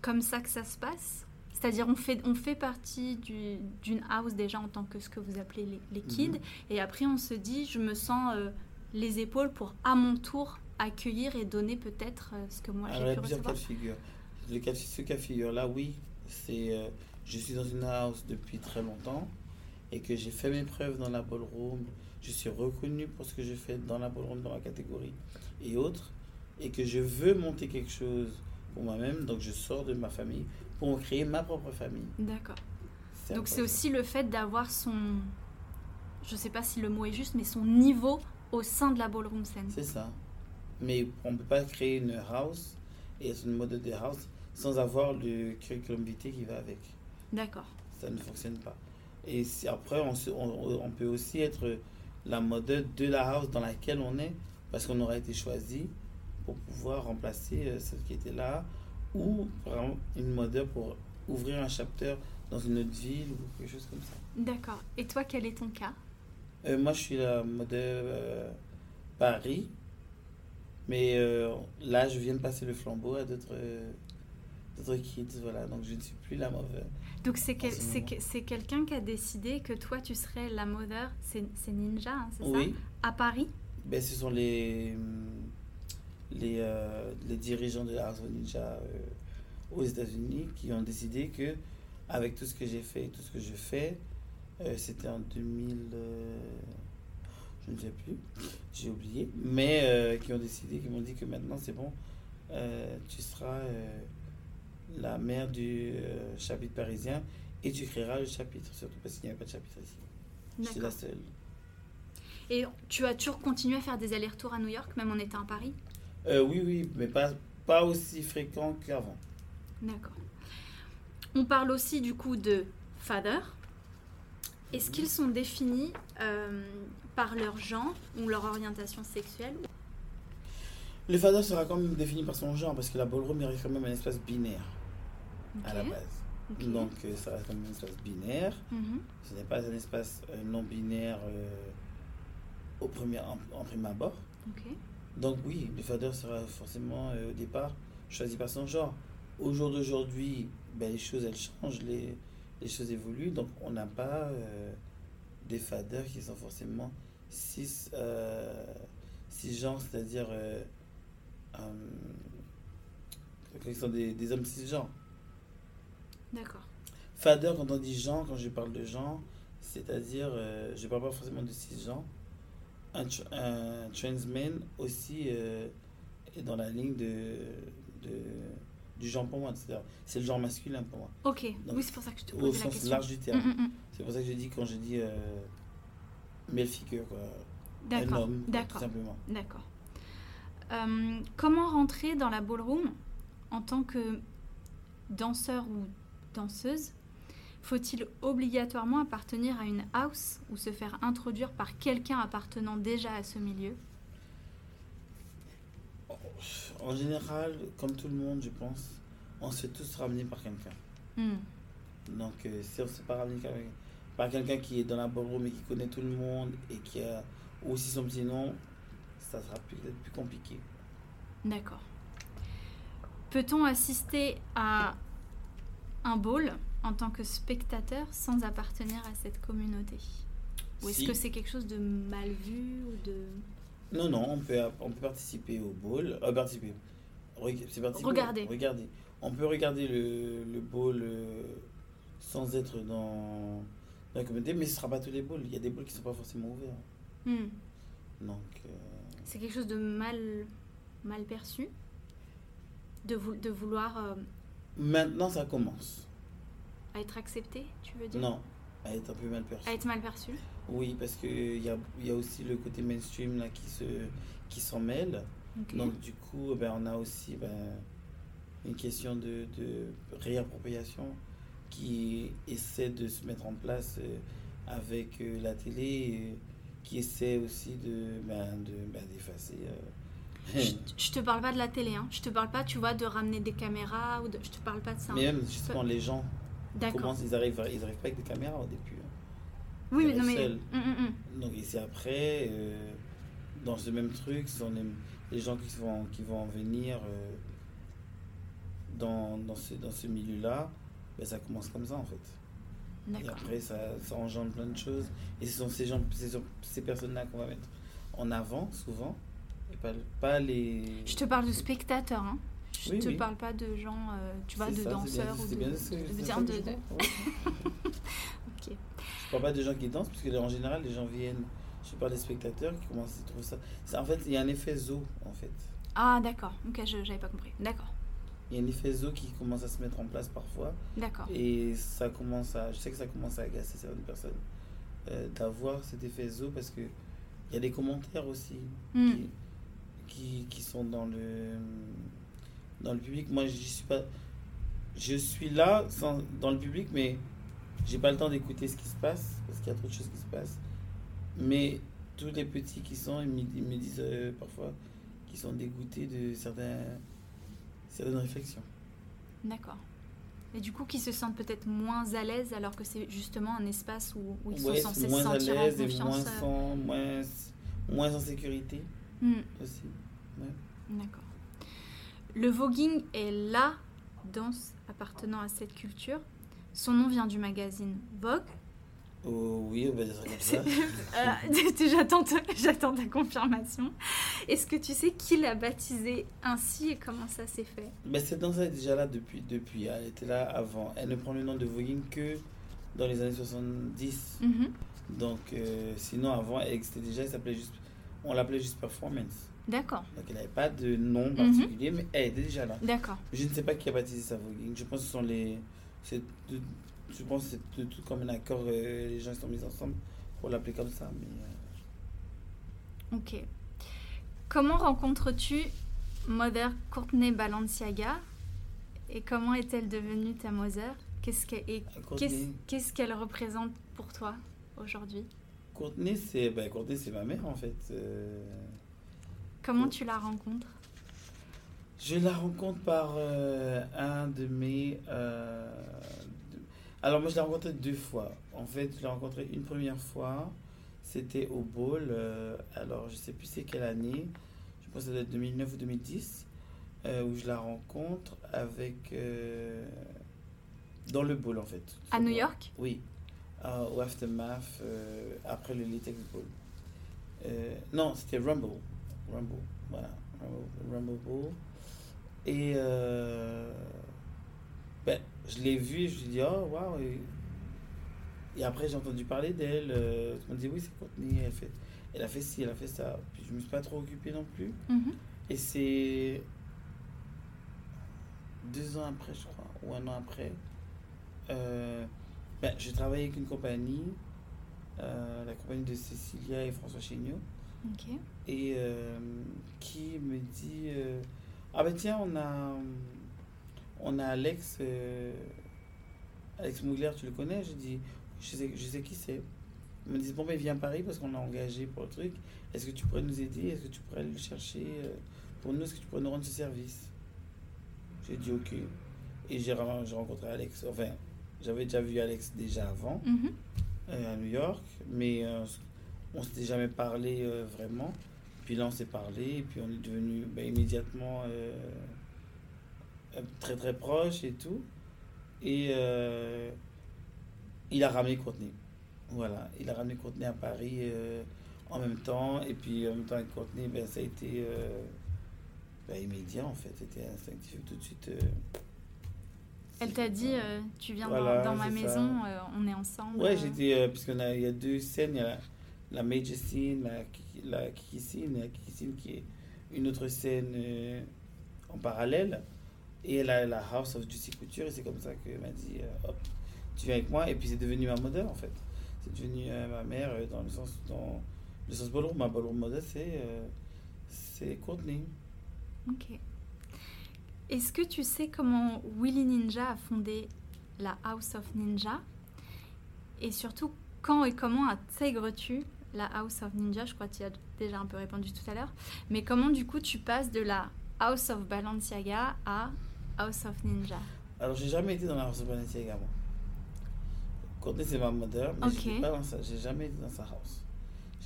comme ça que ça se passe? C'est-à-dire on fait, on fait partie du- d'une house déjà en tant que ce que vous appelez les, les kids, Mhm. et après on se dit je me sens euh, les épaules pour à mon tour accueillir et donner peut-être euh, ce que moi j'ai a pu cas recevoir. de figure. le cas, ce cas figure-là, oui, c'est euh, je suis dans une house depuis très longtemps et que j'ai fait mes preuves dans la ballroom, je suis reconnu pour ce que je fais dans la ballroom, dans la catégorie et autres, et que je veux monter quelque chose pour moi-même, donc je sors de ma famille pour créer ma propre famille. D'accord. Donc c'est aussi le fait d'avoir son, je sais pas si le mot est juste, mais son niveau au sein de la ballroom scène. C'est ça. Mais on ne peut pas créer une house et être une mode de house sans avoir le curriculum vitae qui va avec. D'accord. Ça ne fonctionne pas. Et si, après, on, on, on, peut aussi être la mode de la house dans laquelle on est, parce qu'on aura été choisi pour pouvoir remplacer euh, celle qui était là, ou vraiment une mode pour ouvrir un chapter dans une autre ville ou quelque chose comme ça. D'accord. Et toi, quel est ton cas? Euh, Moi, je suis la mode euh, Paris, mais là, je viens de passer le flambeau à d'autres kids, voilà. Donc, je ne suis plus la mauvaise. Donc, c'est c'est quelqu'un qui a décidé que toi, tu serais la mother, c'est Ninja, hein, c'est oui. ça À Paris ben, Ce sont les, les, euh, les dirigeants de Ars Ninja euh, aux États-Unis qui ont décidé que, avec tout ce que j'ai fait et tout ce que je fais, euh, c'était en 2000 je ne sais plus, j'ai oublié, mais qui ont décidé, qui m'ont dit que maintenant c'est bon, tu seras la mère du euh, chapitre parisien et tu créeras le chapitre, surtout parce qu'il n'y avait pas de chapitre ici. C'est la seule. Et tu as toujours continué à faire des allers-retours à New York, même en étant à Paris? Euh, Oui, oui, mais pas, pas aussi fréquent qu'avant. D'accord. On parle aussi du coup de father. Est-ce qu'ils sont définis euh, par leur genre ou leur orientation sexuelle Le father sera quand même défini par son genre parce que la ballroom est quand même un espace binaire à la base. Donc, euh, ça reste comme un espace binaire. Mhm. Ce n'est pas un espace euh, non binaire euh, au premier, en, en prime abord. Donc, oui, le fader sera forcément au départ choisi par son genre. Au jour d'aujourd'hui, ben, les choses elles changent, les, les choses évoluent. Donc, on n'a pas des faders qui sont forcément six, six genres, c'est-à-dire qui sont des, des hommes cisgenres. D'accord. Fader, quand on dit genre, quand je parle de genre, c'est-à-dire, euh, je ne parle pas forcément de cisgenres. Un, un transman aussi euh, est dans la ligne de, de, du genre pour moi. C'est le genre masculin pour moi. Ok, oui, c'est pour ça que je te pose la question. Au sens large du terme. Mm, mm, mm. C'est pour ça que je dis, quand je dis euh, male figure, quoi. Un homme, tout simplement. D'accord. Euh, comment rentrer dans la ballroom en tant que danseur ou danseuse, faut-il obligatoirement appartenir à une house ou se faire introduire par quelqu'un appartenant déjà à ce milieu? En général, comme tout le monde, je pense, on se fait tous ramener par quelqu'un. Hmm. Donc, euh, si on se fait pas ramener par quelqu'un qui est dans la ballroom et qui connaît tout le monde et qui a aussi son petit nom, ça sera peut-être plus compliqué. D'accord. Peut-on assister à un ball en tant que spectateur sans appartenir à cette communauté? Ou est-ce que c'est quelque chose de mal vu ou de... Non, non, on peut, on peut participer au ball. Euh, participer. C'est Regarder. Regarder. On peut regarder le, le ball euh, sans être dans, la communauté, mais ce ne sera pas tous les balls. Il y a des balls qui ne sont pas forcément ouverts. Hmm. Donc. Euh, c'est quelque chose de mal, mal perçu de, de vouloir Maintenant, ça commence. À être accepté, tu veux dire? Non, à être un peu mal perçu. À être mal perçu? Oui, parce qu'il y a, y a aussi le côté mainstream là, qui, se, qui s'en mêle. Donc, du coup, ben, on a aussi ben, une question de, de, réappropriation qui essaie de se mettre en place euh, avec euh, la télé, qui essaie aussi de, ben, de, ben, d'effacer. Euh, je, te parle pas de la télé, hein. je te parle pas, tu vois, de ramener des caméras, ou de, je te parle pas de ça. Mais même, justement, les gens, comment ils arrivent, ils arrivent pas avec des caméras au début. Hein. Oui, mais non, mais. Hum, hum, hum. Donc, ici après, euh, dans ce même truc, ce sont les, gens qui vont, qui vont venir euh, dans, dans ce, dans ce milieu-là, ben, ça commence comme ça en fait. Et après, ça, ça engendre plein de choses. Et ce sont ces, gens, ces, ces personnes-là qu'on va mettre en avant, souvent, pas, les. Je te parle de spectateurs. Hein. Tu Oui, te oui. parles pas de gens, euh, tu vois, de ça, danseurs bien- ou de. bien que- de- c'est de- de- je. Ok. Je parle pas de gens qui dansent, parce que en général, les gens viennent. Je parle des spectateurs qui commencent à trouver ça. En fait, il y a un effet zoo, en fait. Ah, d'accord. Ok, je j'avais pas compris. D'accord. Il y a un effet zoo qui commence à se mettre en place parfois. D'accord. Et ça commence à. Je sais que ça commence à agacer certaines personnes euh, d'avoir cet effet zoo parce que il y a des commentaires aussi Hmm. qui, qui, qui sont dans le, dans le public. Moi, je suis pas. Je suis là sans, dans le public, mais j'ai pas le temps d'écouter ce qui se passe parce qu'il y a trop de choses qui se passent. Mais tous les petits qui sont, ils me, ils me disent euh, parfois qu'ils sont dégoûtés de certains, certaines réflexions. D'accord. Et du coup, qui se sentent peut-être moins à l'aise alors que c'est justement un espace où, où ils Ouais, sont censés se à sentir en et confiance. moins, euh. sans, moins, moins en sécurité Hmm. aussi. D'accord. Le voguing est la danse appartenant à cette culture. Son nom vient du magazine Vogue. Oh, oui, on va dire ça comme ça. Euh, j'attends, ta- j'attends ta confirmation. Est-ce que tu sais qui l'a baptisé ainsi et comment ça s'est fait? Mais cette danse est déjà là depuis, depuis. Elle était là avant. Elle ne prend le nom de voguing que dans les années 70. Mhm. Donc, euh, sinon, avant, elle existait déjà. Elle s'appelait juste, on l'appelait juste performance. D'accord, Donc, elle n'avait pas de nom Mhm. particulier, mais elle était déjà là. d'accord. Je ne sais pas qui a baptisé ça voguing. Je pense que ce sont les. c'est je pense que c'est tout comme un accord. euh, les gens sont mis ensemble pour l'appeler comme ça. Mais, euh, Ok. Comment rencontres-tu Mother Courtney Balenciaga et comment est-elle devenue ta Mother? Qu'est-ce qu'elle qu'est-ce qu'elle représente pour toi aujourd'hui? Courtney, c'est ben, ma mère en fait. Euh, Comment tu la rencontres? Je la rencontre par euh, un de mes. Alors, moi, je l'ai rencontrée deux fois. En fait, je l'ai rencontrée une première fois. C'était au Bowl. euh, alors, je sais plus c'est quelle année. Je pense que ça doit être 2009 ou 2010. euh, où je la rencontre avec. euh, dans le Bowl, en fait. À New. York? Oui, au Aftermath, après le Latex Bowl. Non, c'était Rumble. Rumble, voilà. Rumble, Rumble Bowl. Et je l'ai vue je lui ai dit, oh, waouh. Et, et après, j'ai entendu parler d'elle. Euh, je me dit, oui, c'est Courtney. Elle, fait, elle a fait ci, elle a fait ça. Puis je me suis pas trop occupé non plus. Mhm. Et c'est deux ans après, je crois, ou un an après, euh, ben, je travaillais avec une compagnie, euh, la compagnie de Cécilia et François Chéniaud, et euh, qui me dit Ah ben tiens, on a, on a Alex, euh, Alex Mougler, tu le connais Je dis Je sais, je sais qui c'est. Ils me disent Bon, ben viens à Paris parce qu'on l'a engagé pour le truc. Est-ce que tu pourrais nous aider? Est-ce que tu pourrais aller le chercher? Euh, pour nous Est-ce que tu pourrais nous rendre ce service? J'ai dit Ok. Et j'ai rencontré Alex. Enfin, j'avais déjà vu Alex déjà avant Mhm. euh, à New York, mais euh, on s'était jamais parlé euh, vraiment. Puis là, on s'est parlé, et puis on est devenu ben, immédiatement très très proches et tout. Et euh, il a ramené Courtney. Voilà, il a ramené Courtney à Paris euh, en même temps, et puis en même temps avec Courtney, ben, ça a été euh, ben, immédiat en fait, c'était instinctif tout de suite. euh, Elle t'a dit euh, Tu viens dans- Voilà, dans, ma maison, euh, on est ensemble. Ouais, euh. j'étais. euh, puisqu'on a, il y a deux scènes. Il y a la, Major Scene, la, la Kiki Scene, et la Kiki Scene qui est une autre scène euh, en parallèle. Et la, la House of Juicy Couture, et c'est comme ça qu'elle m'a dit euh, hop, tu viens avec moi. Et puis c'est devenu ma modèle en fait. C'est devenu euh, ma mère euh, dans le sens. Dans le sens ballroom. Ma ballroom modèle, c'est. c'est Courtney. Ok. Est-ce que tu sais comment Willy Ninja a fondé la House of Ninja? Et surtout, quand et comment intègres-tu la House of Ninja? Je crois que tu as déjà un peu répondu tout à l'heure. Mais comment du coup tu passes de la House of Balenciaga à House of Ninja Alors, j'ai jamais été dans la House of Balenciaga, moi. Courtney, c'est ma mother, mais Ok. j'étais pas dans sa, j'ai jamais été dans sa house.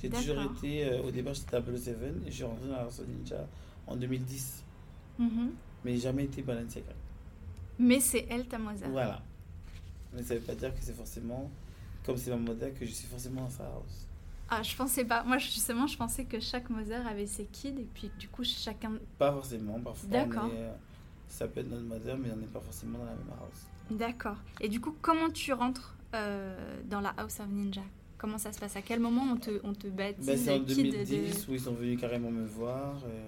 J'ai toujours été, euh, au départ, j'étais à Blue Seven et je suis rentré dans la House of Ninja en 2010. Mhm. Mais j'ai jamais été Balenciaga. Mais c'est elle ta Mozart. Voilà. Mais ça veut pas dire que c'est forcément, comme c'est ma mother, que je suis forcément dans sa house. Ah, je pensais pas. Moi, justement, je pensais que chaque Mozart avait ses kids et puis du coup, chacun. Pas forcément, parfois. D'accord. On est, euh, Ça peut être notre mother, mais on n'est pas forcément dans la même house. D'accord. Et du coup, comment tu rentres euh, dans la House of Ninja? Comment ça se passe? À quel moment on te, on te baptise? Ben, c'est en avec qui de- 2010 où ils sont venus carrément me voir, euh,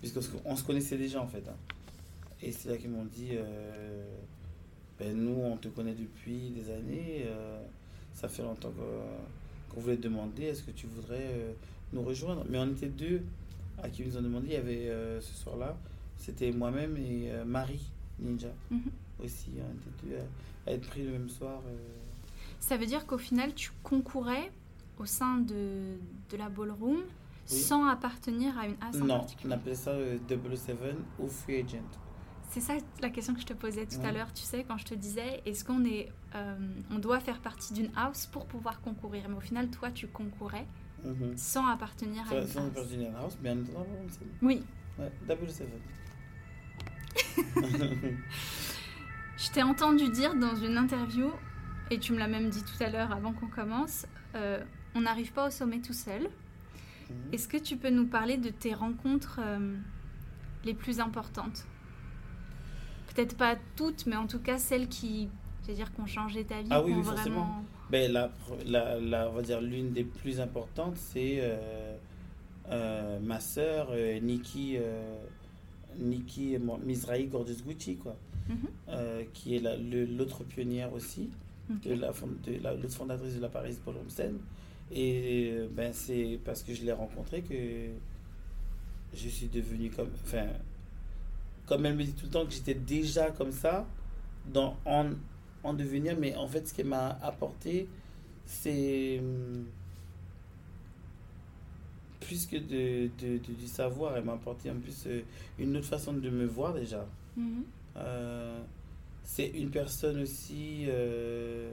puisqu'on se- on se connaissait déjà en fait. hein. Et c'est là qu'ils m'ont dit, euh, ben, nous on te connaît depuis des années, euh, ça fait longtemps qu'on voulait te demander, est-ce que tu voudrais nous rejoindre? Mais on était deux à qui ils nous ont demandé, il y avait ce soir-là, c'était moi-même et euh, Marie Ninja Mhm. aussi, on était deux à, à être pris le même soir. euh. Ça veut dire qu'au final, tu concourais au sein de, de la ballroom sans appartenir à une house en Non, on appelait ça euh, 007 ou Free Agent. C'est ça la question que je te posais tout à l'heure, tu sais, quand je te disais, est-ce qu'on est, euh, on doit faire partie d'une house pour pouvoir concourir? Mais au final, toi, tu concourais Mhm. sans appartenir à une est house. house, mais on était dans la même scène. Oui, Ouais, double seven. je t'ai entendu dire dans une interview, et tu me l'as même dit tout à l'heure avant qu'on commence, euh, on n'arrive pas au sommet tout seul. Mhm. Est-ce que tu peux nous parler de tes rencontres euh, les plus importantes? Peut-être pas toutes, mais en tout cas celles qui, dire, changé ta vie. Ah oui, oui, forcément. Ben, la, la, la- on va dire l'une des plus importantes, c'est euh, ma sœur Nikki, Nikki Mizrahi Gorgeous Gucci, quoi, Mhm. euh, qui est la- l'autre pionnière aussi, de la, fond- de la, l'autre fondatrice de la Paris Ballroom. Et euh, ben, c'est parce que je l'ai rencontrée que je suis devenu comme. Enfin, comme elle me dit tout le temps que j'étais déjà comme ça, dans, en, en devenir, mais en fait, ce qu'elle m'a apporté, c'est. hum, Plus que de, de- de- du savoir, elle m'a apporté en plus euh, une autre façon de me voir déjà. Mhm. Euh, c'est une personne aussi euh,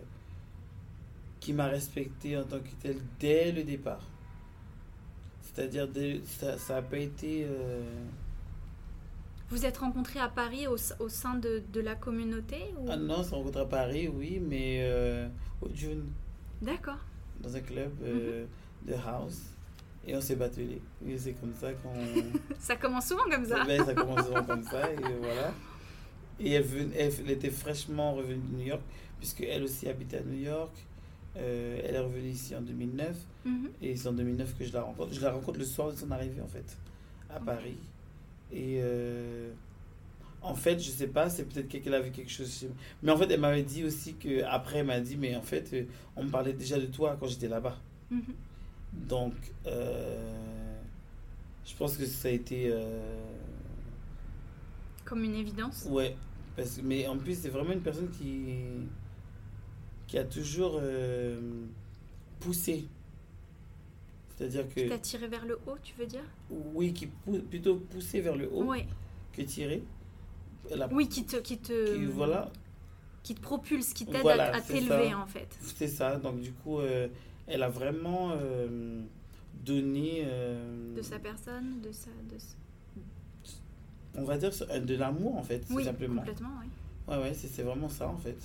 qui m'a respecté en tant que telle dès le départ. C'est-à-dire, ça n'a pas été. Vous êtes rencontrés à Paris au, au sein de, de la communauté ou... Ah non, on s'est rencontré à Paris, oui, mais euh, au June, D'accord. dans un club euh, de house. Et on s'est battu. Et c'est comme ça qu'on. Ça commence souvent comme ça. Ça commence souvent comme ça, et voilà. Et elle, était fraîchement revenue de New York, puisque elle aussi habitait à New York. Euh, elle est revenue ici en 2009, Mhm. et c'est en 2009 que je la rencontre. Je la rencontre le soir de son arrivée, en fait, à. Paris. Et euh, en fait, je sais pas, c'est peut-être qu'elle avait quelque chose chez moi. Mais en fait, elle m'avait dit aussi que après elle m'a dit, mais en fait, euh, on me parlait déjà de toi quand j'étais là-bas. Mhm. Donc, euh, je pense que ça a été. euh, Comme une évidence. Ouais, parce que, mais en plus, c'est vraiment une personne qui, qui a toujours euh, poussé. C'est-à-dire que, Qui t'a tiré vers le haut, tu veux dire? Oui, qui pou- plutôt poussé vers le haut que tiré. Oui, qui te, qui te, qui- voilà, qui te propulse, qui t'aide Voilà, à, t'élever en fait. c'est ça. Donc, du coup, elle a vraiment euh, donné. euh, De sa personne, de sa... De sa- On va dire de l'amour, en fait, Oui, simplement. complètement, oui. Ouais, ouais, c'est c'est vraiment ça en fait.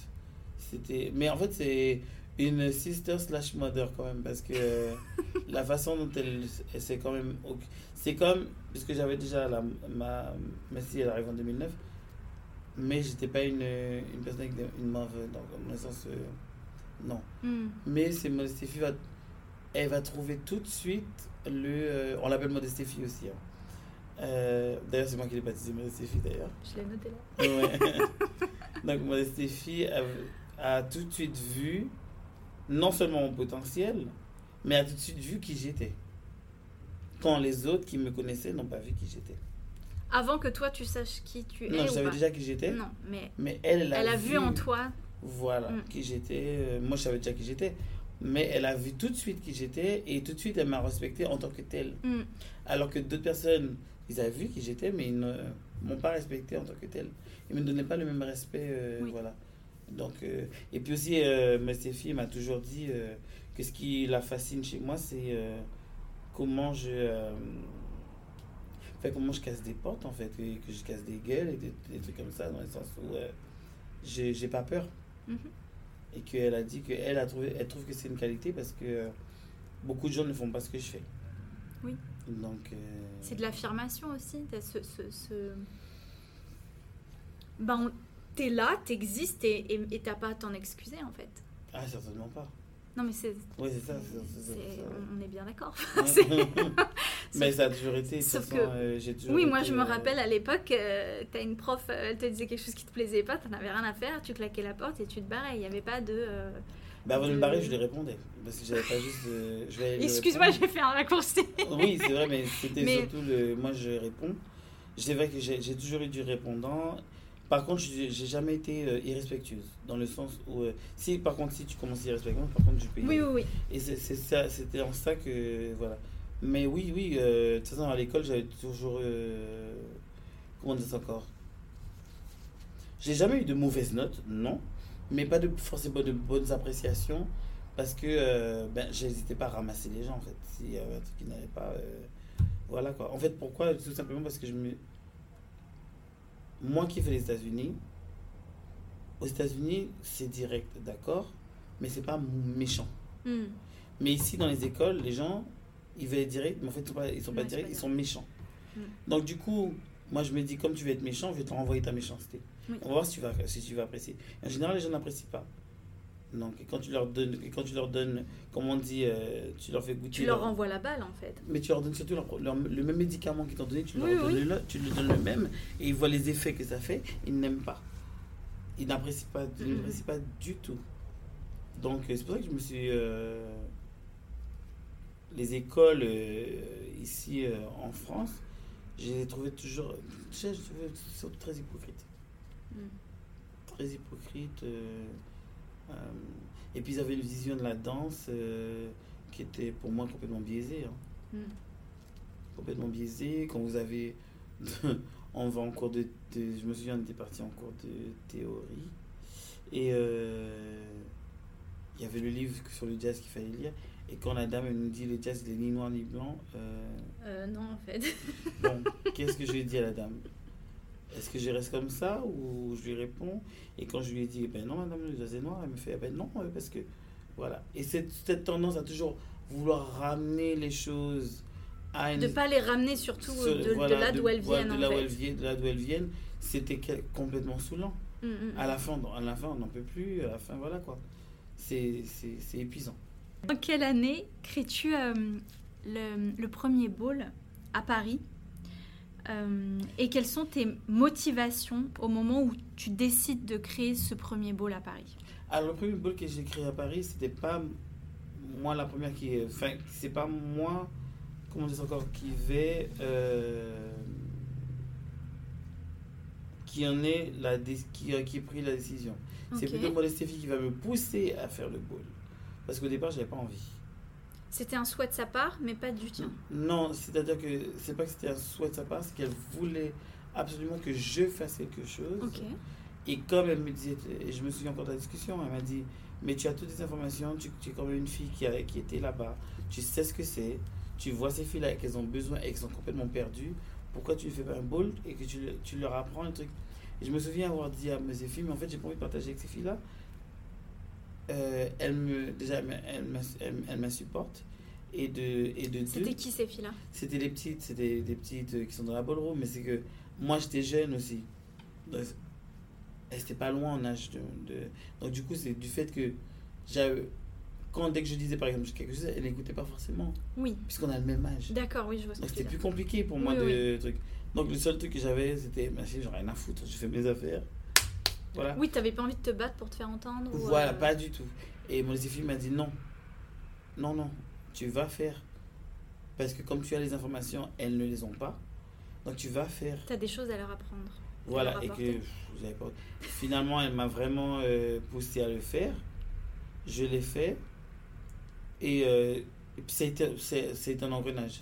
C'était... Mais en fait, c'est une sister slash mother quand même, parce que euh, la façon dont elle, elle s'est quand même. C'est comme. Puisque j'avais déjà la, ma. Messi, elle arrive en 2009, mais j'étais pas une, une personne avec une mother, dans le sens. euh, non. Hmm. Mais c'est Modestie va. Elle va trouver tout de suite le. euh, on l'appelle Modestie aussi. hein. Euh, d'ailleurs, c'est moi qui l'ai baptisé Modestie d'ailleurs. Je l'ai noté là. Ouais. Donc, Stéphie a, a tout de suite vu, non seulement mon potentiel, mais a tout de suite vu qui j'étais. Quand les autres qui me connaissaient n'ont pas vu qui j'étais. Avant que toi tu saches qui tu es Non, je savais déjà qui j'étais, Non, mais mais elle, elle a, elle a vu en toi. Voilà, Mm. qui j'étais. Euh, Moi, je savais déjà qui j'étais. Mais elle a vu tout de suite qui j'étais et tout de suite, elle m'a respecté en tant que telle. Hmm. Alors que d'autres personnes, ils avaient vu qui j'étais, mais ils ne m'ont pas respecté en tant que tel. Ils ne me donnaient pas le même respect. euh, Oui. voilà. Donc, euh, et puis aussi, euh, ma Stéphie m'a toujours dit que ce qui la fascine chez moi, c'est comment je. comment je casse des portes, en fait, et que je casse des gueules et des, des trucs comme ça, dans le sens où euh, j'ai pas peur. Et qu'elle a dit qu'elle a trouvé, elle trouve que c'est une qualité parce que beaucoup de gens ne font pas ce que je fais. Oui. Donc. euh, C'est de l'affirmation aussi, ce, ce, ce- ben, t'es là, t'existes et t'as pas à t'en excuser en fait. Ah, certainement pas. Non, mais c'est. Oui, c'est ça. c'est- c'est- On est bien d'accord. Mais ça a toujours été. Sauf que- euh, j'ai toujours Oui, moi je me euh, rappelle à l'époque, euh, t'as une prof, elle te disait quelque chose qui te plaisait pas, t'en avais rien à faire, tu claquais la porte et tu te barrais. Il n'y avait pas de. euh, Bah, avant de me barrer, je lui répondais. Parce que j'avais pas juste. je Excuse-moi, j'ai fait un raccourci. Oui, c'est vrai, mais c'était Mais- surtout le. Moi, je réponds. C'est vrai que j'ai toujours eu du répondant. Par contre, j'ai jamais été euh, irrespectueuse. Dans le sens où. euh, si, par contre, si tu commences irrespectueuse, par contre, je y Oui, oui, oui. Et c'était en ça que. Voilà. Mais oui, oui, euh, de toute façon, à l'école, j'avais toujours. euh, comment dire ça encore? J'ai jamais eu de mauvaises notes, non. Mais pas de, forcément de bonnes appréciations. Parce que euh, ben, j'hésitais pas à ramasser les gens, en fait. S'il y avait un truc qui n'allait pas. euh, voilà quoi. En fait, pourquoi? Tout simplement parce que je me. Moi qui fais les États-Unis, aux États-Unis, c'est direct, d'accord Mais c'est pas méchant. Hmm. Mais ici, dans les écoles, les gens, ils veulent être directs, mais en fait, ils sont pas, ils sont pas Ouais, directs, ils sont méchants. Mm. Donc, du coup, moi, je me dis, comme tu veux être méchant, je vais te renvoyer ta méchanceté. Oui. On va voir si tu vas, si tu vas apprécier. En général, les gens n'apprécient pas. Donc, quand tu leur donnes, quand tu leur donnes, comme on dit, euh, tu leur fais goûter. Tu leur renvoies la balle en fait. Mais tu leur donnes surtout leur- leur- le même médicament qu'ils t'ont donné, tu leur Oui, donnes oui. le, tu leur donnes le même, et ils voient les effets que ça fait, ils n'aiment pas. Ils n'apprécient pas, ils n'apprécient pas du tout. Donc euh, c'est pour ça que je me suis... euh, les écoles euh, ici euh, en France, je les ai trouvées toujours... Je très hypocrites. Mm. Très hypocrites. euh, et puis ils avaient une vision de la danse qui était pour moi complètement biaisée. hein Hmm. complètement biaisé. Quand vous avez. on va en cours de, de- Je me souviens, on était parti en cours de théorie. Et euh, il y avait le livre sur le jazz qu'il fallait lire. Et quand la dame nous dit le jazz, il est ni noir ni blanc, euh, Euh, non en fait. bon, qu'est-ce que je lui ai dit à la dame? Est-ce que je reste comme ça ou je lui réponds? Et quand je lui ai dit, ben non, madame, le jazz est noir, elle me fait, eh ben non, euh, parce que. Voilà. Et cette, cette tendance à toujours vouloir ramener les choses à une De pas les ramener surtout de, là d'où elles viennent de là elles viennent, d'où elles viennent, c'était complètement saoulant. Hmm, hmm, À la fin, à la fin, on n'en peut plus. À la fin, voilà quoi. C'est c'est- c'est épuisant. En quelle année crées-tu euh, le, le premier ball à Paris Euh, Et quelles sont tes motivations au moment où tu décides de créer ce premier ball à Paris? Alors, le premier ball que j'ai créé à Paris, c'était pas moi la première qui. Enfin, c'est pas moi, comment dire encore, qui vais. euh, qui en est la qui, a- qui a pris la décision. C'est plutôt Modeste qui va me pousser à faire le ball. Parce qu'au départ, j'avais pas envie. C'était un souhait de sa part, mais pas du tien. Non, c'est-à-dire que c'est pas que c'était un souhait de sa part, c'est qu'elle voulait absolument que je fasse quelque chose. Et comme elle me disait, et je me souviens encore de la discussion, elle m'a dit Mais tu as toutes les informations, tu, tu es comme une fille qui, a, qui était là-bas, tu sais ce que c'est, tu vois ces filles-là qu'elles ont besoin et qu'elles sont complètement perdues, pourquoi tu ne fais pas un bol et que tu leur apprends un truc? Et je me souviens avoir dit à mes filles Mais en fait, j'ai pas envie de partager avec ces filles-là. Euh, elles me, déjà, elles m'insupportent. Et de, et de C'était qui ces filles-là? c'était des petites, c'était des petites euh, qui sont dans la ballroom, mais c'est que moi j'étais jeune aussi. Donc, elles étaient pas loin en âge de, de- Donc du coup, c'est du fait que j'avais. Quand dès que je disais par exemple quelque chose, elle n'écoutait pas forcément, Oui. puisqu'on a le même âge. D'accord, oui, je vois ce Donc c'était plus compliqué pour moi Oui, de truc. Donc le seul truc que j'avais, c'était, merci, j'en ai rien à foutre, je fais mes affaires. Voilà. Oui, t'avais pas envie de te battre pour te faire entendre ou, Voilà, euh, pas du tout. Et mon fille m'a dit non. Non, non, tu vas faire. Parce que comme tu as les informations, elles ne les ont pas. Donc tu vas faire. T'as des choses à leur apprendre. Voilà, leur et que pff, pas. Finalement, elle m'a vraiment euh, poussé à le faire. Je l'ai fait. Et, euh, et c'est, un engrenage.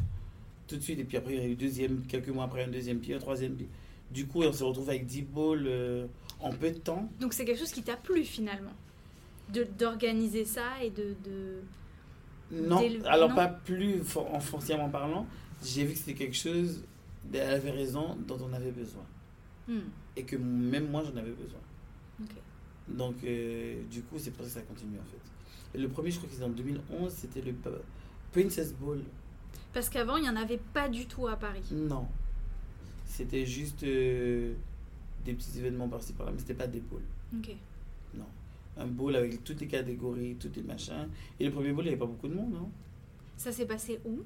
Tout de suite. Et puis après, il y a eu deuxième, quelques mois après, un deuxième pied, un troisième pied. Du coup, on se retrouve avec 10 balls euh, en peu de temps. Donc c'est quelque chose qui t'a plu finalement d'organiser ça et de, de... Non, alors non pas plus for- en foncièrement parlant. J'ai vu que c'était quelque chose, elle avait raison, dont on avait besoin. Hmm, Et que même moi, j'en avais besoin. Donc, euh, du coup, c'est pour ça que ça continue en fait. Et le premier, je crois que c'était en 2011, c'était le Princess Ball. Parce qu'avant, il n'y en avait pas du tout à Paris. Non. C'était juste euh, des petits événements par-ci par-là, mais c'était pas des bowls. Ok. Non. Un bowl avec toutes les catégories, tous les machins. Et le premier bowl, il n'y avait pas beaucoup de monde, non Ça s'est passé où?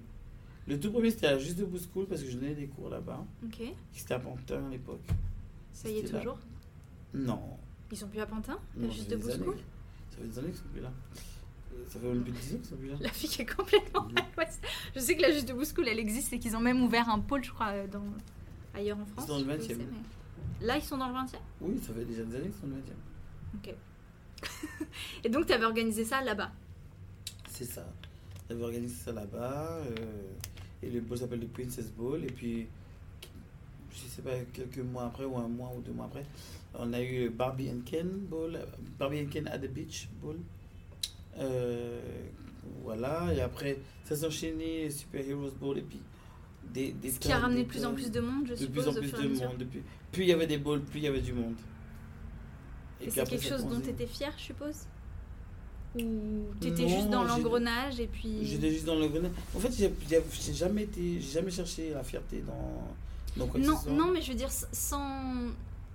Le tout premier, c'était à Juste Debout School parce que je donnais des cours là-bas. Ok. C'était à Pantin à l'époque. Ça y est là. toujours? Non. Ils sont plus à Pantin? Non, Juste ça fait debout des années. school Ça fait des années qu'ils sont plus là. Ça fait même plus de 10 ans qu'ils sont plus là. La fille est complètement angoissée. Je sais que la Juste Debout School, elle existe et qu'ils ont même ouvert un pôle, je crois, euh, dans... ailleurs en France. dans le je sais 20e. pas où c'est, mais- Là, ils sont dans le 20e Oui, ça fait déjà des années qu'ils sont le 20e. Ok. et donc, tu avais organisé ça là-bas? C'est ça. J'avais organisé ça là-bas. euh, et le bowl s'appelle le Princess Bowl. Et puis, je sais pas, quelques mois après, ou un mois ou deux mois après, on a eu Barbie and Ken euh, Barbie and Ken at the Beach Bowl. Euh, voilà. Et après, ça s'est enchaîné, Super Heroes Bowl. Et puis, des, des Ce qui a ramené de plus en plus de monde, je de suppose, plus en plus de monde. Depuis, plus il y avait des bowls, plus il y avait du monde. Et, c'est quelque chose dont tu étais fier, je suppose? Ou t'étais Non, juste dans l'engrenage et puis. J'étais juste dans le grenade. En fait, j'ai jamais été, jamais cherché la fierté dans, dans Non, non, mais je veux dire, sans.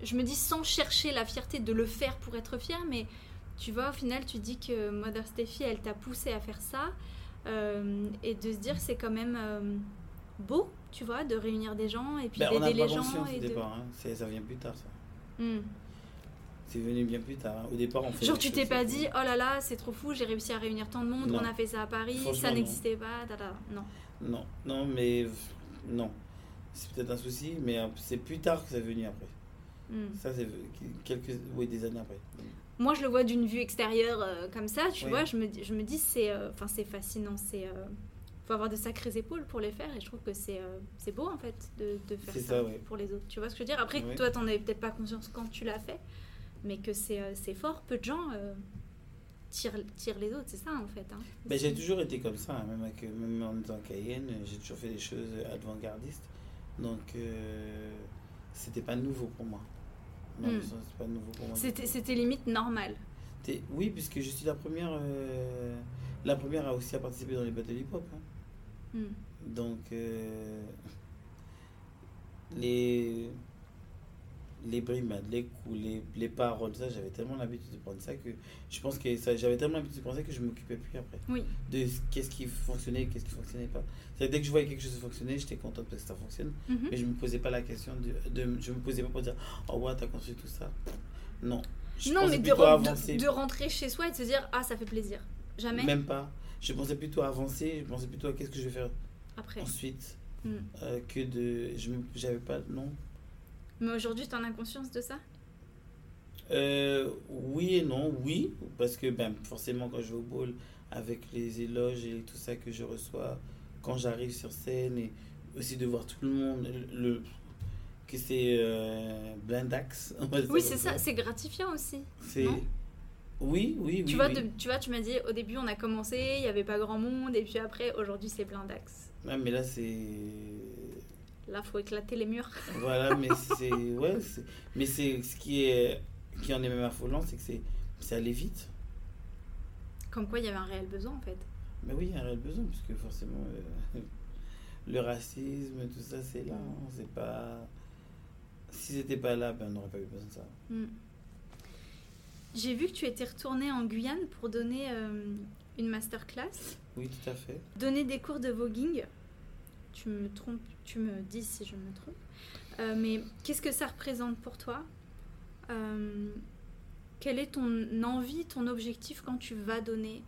Je me dis sans chercher la fierté de le faire pour être fier, mais tu vois, au final, tu dis que Mother Steffi, elle t'a poussé à faire ça. euh, et de se dire, c'est quand même euh, beau, tu vois, de réunir des gens et puis Ben, on d'aider les gens. de... départ. hein. Ça vient plus tard, ça. Hmm. C'est venu bien plus tard. hein. Au départ, on fait. Genre, tu t'es pas dit, oh là là, c'est trop fou, j'ai réussi à réunir tant de monde, Non. on a fait ça à Paris, ça n'existait pas, da, da, non. Non, non, mais non. C'est peut-être un souci, mais c'est plus tard que c'est venu après. Hmm. Ça, c'est quelques, oui, des années après. Moi, je le vois d'une vue extérieure euh, comme ça, tu Oui. vois, je me, dis- je me dis, c'est euh, enfin c'est fascinant, c'est. euh, faut avoir de sacrées épaules pour les faire et je trouve que c'est euh, beau en fait de, de faire ça, ça, ouais. pour les autres. Tu vois ce que je veux dire? Après, Oui. toi, t'en avais peut-être pas conscience quand tu l'as fait, mais que c'est euh, fort. Peu de gens euh, tirent, tirent les autres, c'est ça en fait. hein. Ben, j'ai toujours été comme ça, hein, même, avec, même en étant Cayenne, j'ai toujours fait des choses avant-gardistes. Donc, euh, c'était pas nouveau pour moi. Hmm. C'était limite normal. Oui, puisque je suis la première, euh, la première à aussi à participer dans les battles hip-hop. hein. Hmm. Donc, euh, les, les brimades, les coups, les, les paroles, ça, j'avais tellement l'habitude de prendre ça que je pense que ça, j'avais tellement l'habitude de prendre ça que je m'occupais plus après. Oui. De ce- qu'est-ce qui fonctionnait, qu'est-ce qui fonctionnait pas. C'est dès que je voyais quelque chose fonctionner, j'étais contente parce que ça fonctionne. Mhm. Mais je me posais pas la question de, de je me posais pas pour dire oh ouais t'as construit tout ça. Non. Je Non, mais de, de, de rentrer chez soi et de se dire, ah, ça fait plaisir. Jamais Même pas. Je pensais plutôt à avancer. Je pensais plutôt à qu'est-ce que je vais faire après. ensuite Hmm. euh, que de. Je j'avais pas non. Mais aujourd'hui, t'en as conscience de ça? Euh, oui et non. Oui parce que ben forcément quand je vais au ball avec les éloges et tout ça que je reçois quand j'arrive sur scène et aussi de voir tout le monde le que c'est euh, blindax. Oui, c'est ça, c'est gratifiant aussi. C'est oui, oui, oui. tu, vois, oui. de- tu vois, tu m'as dit au début on a commencé, il n'y avait pas grand monde, et puis après aujourd'hui c'est plein d'axes. Ouais, mais là c'est Là, faut éclater les murs. voilà, mais c'est ouais, mais c'est ce qui est qui en est même affolant, c'est que c'est c'est allé vite. Comme quoi il y avait un réel besoin en fait. Mais oui, il y a un réel besoin puisque forcément euh, le racisme, tout ça, c'est là. hein, c'est pas si c'était pas là, ben on n'aurait pas eu besoin de ça. Hmm. J'ai vu que tu étais retourné en Guyane pour donner euh, une masterclass, Oui, tout à fait. donner des cours de voguing. Tu me trompes, tu me dis si je me trompe. Euh, mais qu'est-ce que ça représente pour toi? Euh, Quelle est ton envie, ton objectif quand tu vas donner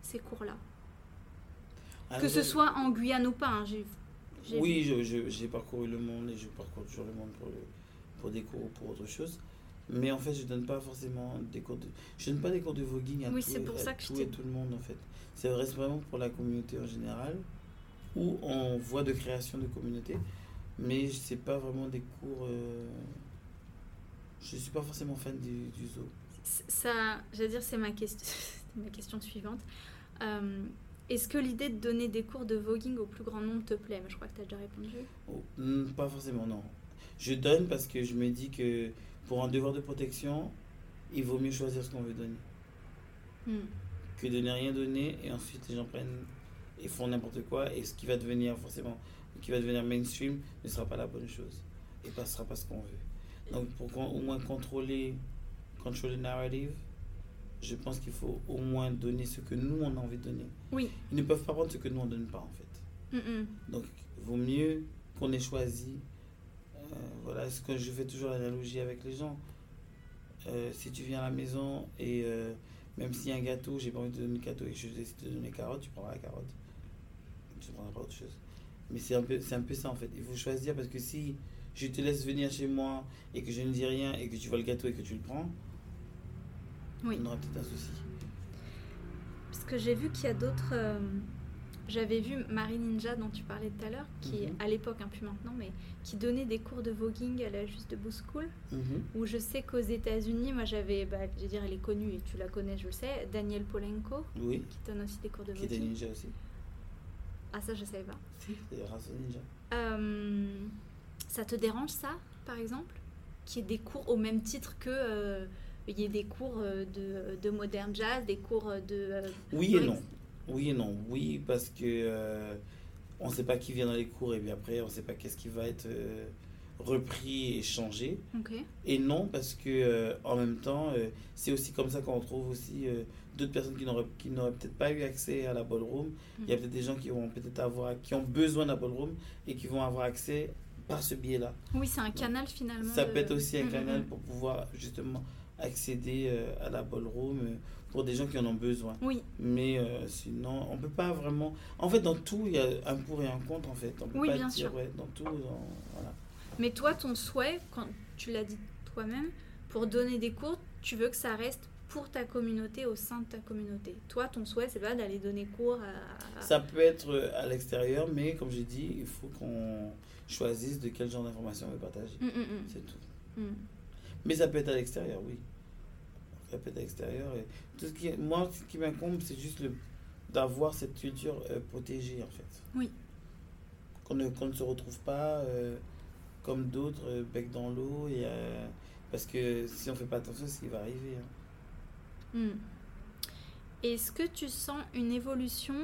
ces cours-là? Que ce je- soit en Guyane ou pas. hein, j'ai- j'ai- Oui, je- je- j'ai parcouru le monde et je parcours toujours le monde pour, le- pour des cours ou pour autre chose. Mais en fait, je donne pas forcément des cours de. Je donne pas des cours de voguing à, Oui, tout, pour ça et tout le monde en fait. C'est reste vraiment pour la communauté en général ou en voie de création de communauté. Mais c'est pas vraiment des cours. euh, Je suis pas forcément fan du, du zoo. Ça, j'allais dire, c'est ma, question, c'était ma question suivante. Euh, Est-ce que l'idée de donner des cours de voguing au plus grand nombre te plaît? Mais je crois que tu as déjà répondu. Oh, hmm, pas forcément, non. Je donne parce que je me dis que pour un devoir de protection, il vaut mieux choisir ce qu'on veut donner. Hmm. que de ne rien donner et ensuite les gens prennent et font n'importe quoi et ce qui va devenir forcément qui va devenir mainstream ne sera pas la bonne chose et passera pas ce qu'on veut Donc pour au moins contrôler, contrôler narrative, je pense qu'il faut au moins donner ce que nous on a envie de donner. Oui. Ils ne peuvent pas prendre ce que nous on donne pas en fait. Mm, mm. Donc vaut mieux qu'on ait choisi. Euh, voilà, ce que je fais toujours l'analogie avec les gens. Euh, si tu viens à la maison et euh, même s'il y a un gâteau, j'ai pas envie de te donner le gâteau et que je décide de te donner carotte, tu prendras la carotte. Tu ne prendras pas autre chose. Mais c'est un, peu, c'est un peu ça en fait. Il faut choisir parce que si je te laisse venir chez moi et que je ne dis rien et que tu vois le gâteau et que tu le prends, Oui. on aura peut-être un souci. Parce que j'ai vu qu'il y a d'autres. euh, J'avais vu Marie Ninja dont tu parlais tout à l'heure, qui Mhm. à l'époque, un plus maintenant, mais qui donnait des cours de voguing à la Juste Debout School. Mhm. Où je sais qu'aux États-Unis, moi j'avais, bah, je veux dire, elle est connue et tu la connais, je le sais, Daniel Polenko, Oui, qui donne aussi des cours de qui était voguing. ninja aussi. Ah, ça je savais pas. Si, ninja. Euh, ça te dérange ça, par exemple Qu'il y ait des cours au même titre que. euh, il y ait des cours euh, de, de modern jazz, des cours de. euh, Oui et non. Oui et non. Oui, parce que euh, on ne sait pas qui vient dans les cours et puis après, on ne sait pas qu'est-ce qui va être euh, repris et changé. Et non, parce que euh, en même temps, c'est aussi comme ça qu'on retrouve aussi d'autres personnes qui n'auraient peut-être pas eu accès à la ballroom. Il y a peut-être des gens qui vont peut-être avoir qui ont besoin de la ballroom et qui vont avoir accès par ce biais-là. Oui, c'est un canal finalement. Ça de- peut être aussi un Mm, mm, canal mm. pour pouvoir justement accéder à la ballroom pour des gens qui en ont besoin. Oui, Mais euh, sinon, on peut pas vraiment. En fait, dans tout, il y a un pour et un contre, en fait. On peut Oui, pas bien dire, sûr. ouais, dans tout, dans- voilà. mais toi, ton souhait, quand tu l'as dit toi-même, pour donner des cours, tu veux que ça reste pour ta communauté, au sein de ta communauté. Toi, ton souhait, c'est pas d'aller donner cours à. Ça peut être euh, à l'extérieur, mais comme j'ai dit, il faut qu'on choisisse de quel genre d'information on veut partager. Mm, mm, mm. C'est tout. Mais ça peut être à l'extérieur, oui. Être à l'extérieur. Et tout ce qui, moi, ce qui m'incombe, c'est juste le, d'avoir cette culture euh, protégée, en fait. Oui. Qu'on ne, qu'on ne se retrouve pas euh, comme d'autres, euh, bec dans l'eau. Et, parce que si on ne fait pas attention, c'est ce qui va arriver. hein. Mm. Est-ce que tu sens une évolution,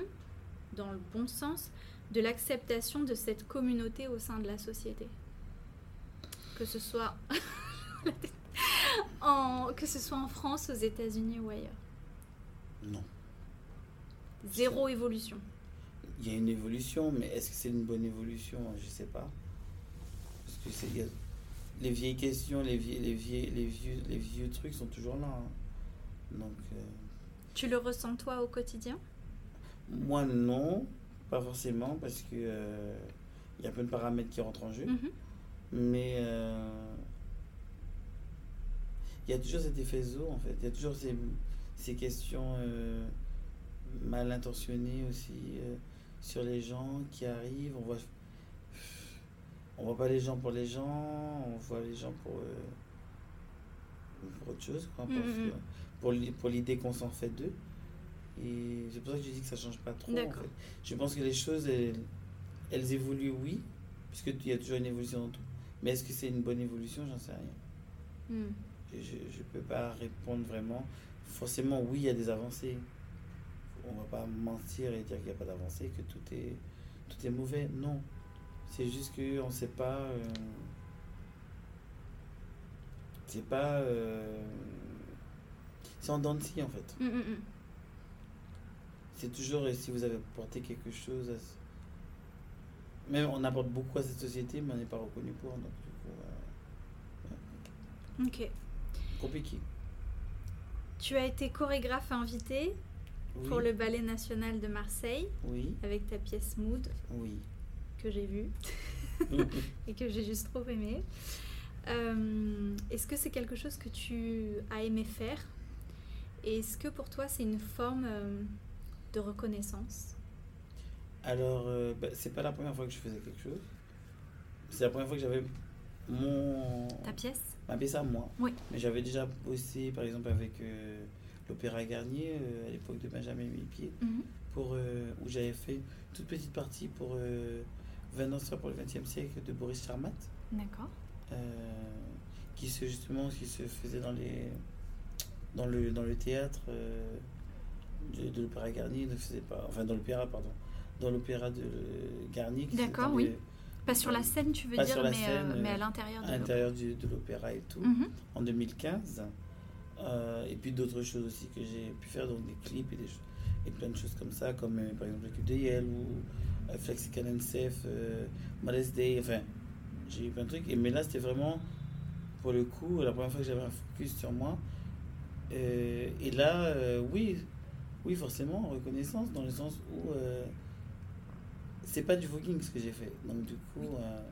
dans le bon sens, de l'acceptation de cette communauté au sein de la société? Que ce soit en, que ce soit en France, aux États-Unis ou ailleurs. Non. Zéro évolution. Il y a une évolution, mais est-ce que c'est une bonne évolution? Je ne sais pas. Parce que c'est, a- les vieilles questions, les, vieux, les, vieux, les, vieux, les vieux trucs sont toujours là. hein. Donc, euh, Tu le ressens toi au quotidien? Moi, non, pas forcément, parce que euh, il y a plein de paramètres qui rentrent en jeu. Mhm. Mais euh, il y a toujours cet effet zoo, en fait. Il y a toujours ces, ces questions euh, mal intentionnées aussi euh, sur les gens qui arrivent. On voit, on voit pas les gens pour les gens, on voit les gens pour, euh, pour autre chose, quoi, pour, Mhm. pour, l'i- pour l'idée qu'on s'en fait d'eux. Et c'est pour ça que je dis que ça change pas trop. En fait. Je pense que les choses, elles, elles évoluent, oui, puisqu'il y a toujours une évolution dans tout. Mais est-ce que c'est une bonne évolution? J'en sais rien. Mm. Je ne peux pas répondre vraiment. Forcément, oui, il y a des avancées. On va pas mentir et dire qu'il n'y a pas d'avancée, que tout est, tout est mauvais. Non. C'est juste qu'on ne sait pas. euh, c'est pas. euh, c'est en dents de scie, en fait. Mm, mm, mm. C'est toujours si vous avez apporté quelque chose. à Même on apporte beaucoup à cette société, mais on n'est pas reconnu pour. Donc, du coup, euh, Ok. Compliqué. Tu as été chorégraphe invité Oui. pour le Ballet National de Marseille Oui, avec ta pièce Mood oui. que j'ai vue et que j'ai juste trop aimé. Euh, est-ce que c'est quelque chose que tu as aimé faire? Et est-ce que pour toi c'est une forme euh, de reconnaissance? Alors, euh, bah, c'est pas la première fois que je faisais quelque chose. C'est la première fois que j'avais mon. Ta pièce? Ma pièce à moi. Oui. Mais j'avais déjà bossé, par exemple, avec euh, l'Opéra Garnier, euh, à l'époque de Benjamin Millepied, Mhm. pour, euh, où j'avais fait une toute petite partie pour euh, 20 danseurs pour le XXe siècle de Boris Charmat, D'accord. qui se, justement, qui se faisait dans, les, dans, le, dans le théâtre de, de l'Opéra Garnier, ne faisait pas, enfin dans l'opéra, pardon, dans l'opéra de Garnier, qui D'accord, oui. Pas sur la scène, tu veux Pas dire, sur la mais, scène, euh, mais euh, à l'intérieur de à l'intérieur du- de l'opéra et tout. Mhm. en 2015. Euh, et puis d'autres choses aussi que j'ai pu faire, donc des clips et, des, et plein de choses comme ça, comme euh, par exemple le clip de Yale ou euh, Flexi euh, Modest Day, enfin, j'ai eu plein de trucs. Et, mais là, c'était vraiment, pour le coup, la première fois que j'avais un focus sur moi. Euh, et là, euh, oui, oui, forcément, reconnaissance, dans le sens où euh, c'est pas du voguing ce que j'ai fait. Donc, du coup, euh,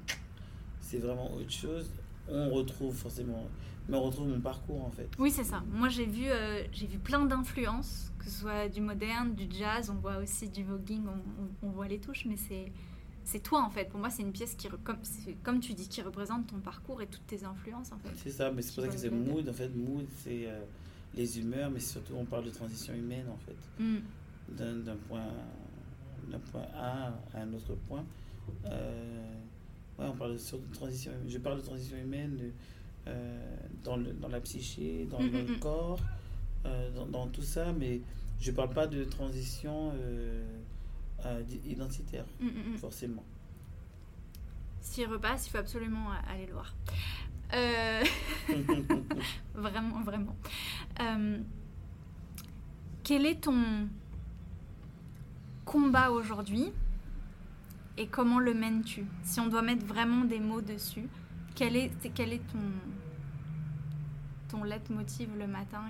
c'est vraiment autre chose. On retrouve forcément, mais on retrouve mon parcours en fait. Oui, c'est ça. Moi, j'ai vu, euh, j'ai vu plein d'influences, que ce soit du moderne, du jazz, on voit aussi du voguing, on, on- on voit les touches, mais c'est c'est toi en fait. Pour moi, c'est une pièce qui, comme, comme tu dis, qui représente ton parcours et toutes tes influences en fait. C'est ça, mais c'est pour ça que c'est mood. En fait, mood, c'est euh, les humeurs, mais surtout, on parle de transition humaine en fait. Mm. d'un point, point A à un autre point. Euh, ouais, on parle sur de transition. Je parle de transition humaine de, euh, dans, le, dans la psyché, dans, Mm, mm, le mm. corps, euh, dans, dans tout ça, mais je parle pas de transition identitaire, Mm, mm, mm. forcément. S'il repasse, il faut absolument aller le voir. Vraiment, vraiment. Quel est ton combat aujourd'hui et comment le mènes-tu? Si on doit mettre vraiment des mots dessus, quel est, quel est ton, ton leitmotiv le matin?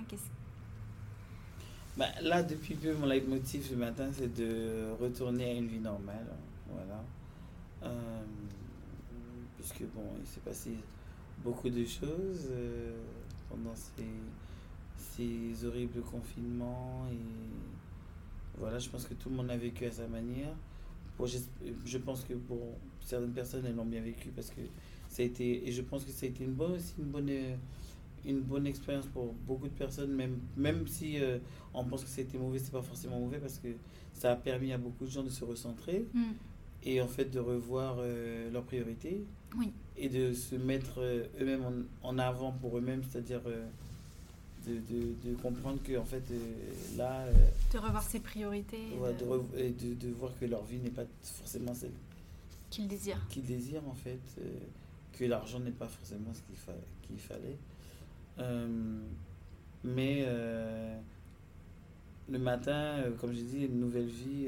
Bah, là, depuis peu, mon leitmotiv ce matin, c'est de retourner à une vie normale. Voilà. Euh, puisque, bon, il s'est passé beaucoup de choses euh, pendant ces, ces horribles confinements. Et voilà, je pense que tout le monde a vécu à sa manière. Bon, j'es- je pense que pour certaines personnes, elles l'ont bien vécu parce que ça a été, et je pense que ça a été une bonne, aussi une bonne, euh, une bonne expérience pour beaucoup de personnes, même, même si euh, on pense que c'était mauvais, c'est pas forcément mauvais parce que ça a permis à beaucoup de gens de se recentrer Mm. et en fait de revoir euh, leurs priorités Oui. et de se mettre euh, eux-mêmes en, en avant pour eux-mêmes, c'est-à-dire de, de, de comprendre que en fait euh, là, euh, De revoir ses priorités ouais, de- et de, voir que leur vie n'est pas forcément celle qu'il désire. qu'ils désirent en fait, euh, que l'argent n'est pas forcément ce qu'il fa- qu'il fallait. Mais le matin, comme j'ai dit, une nouvelle vie.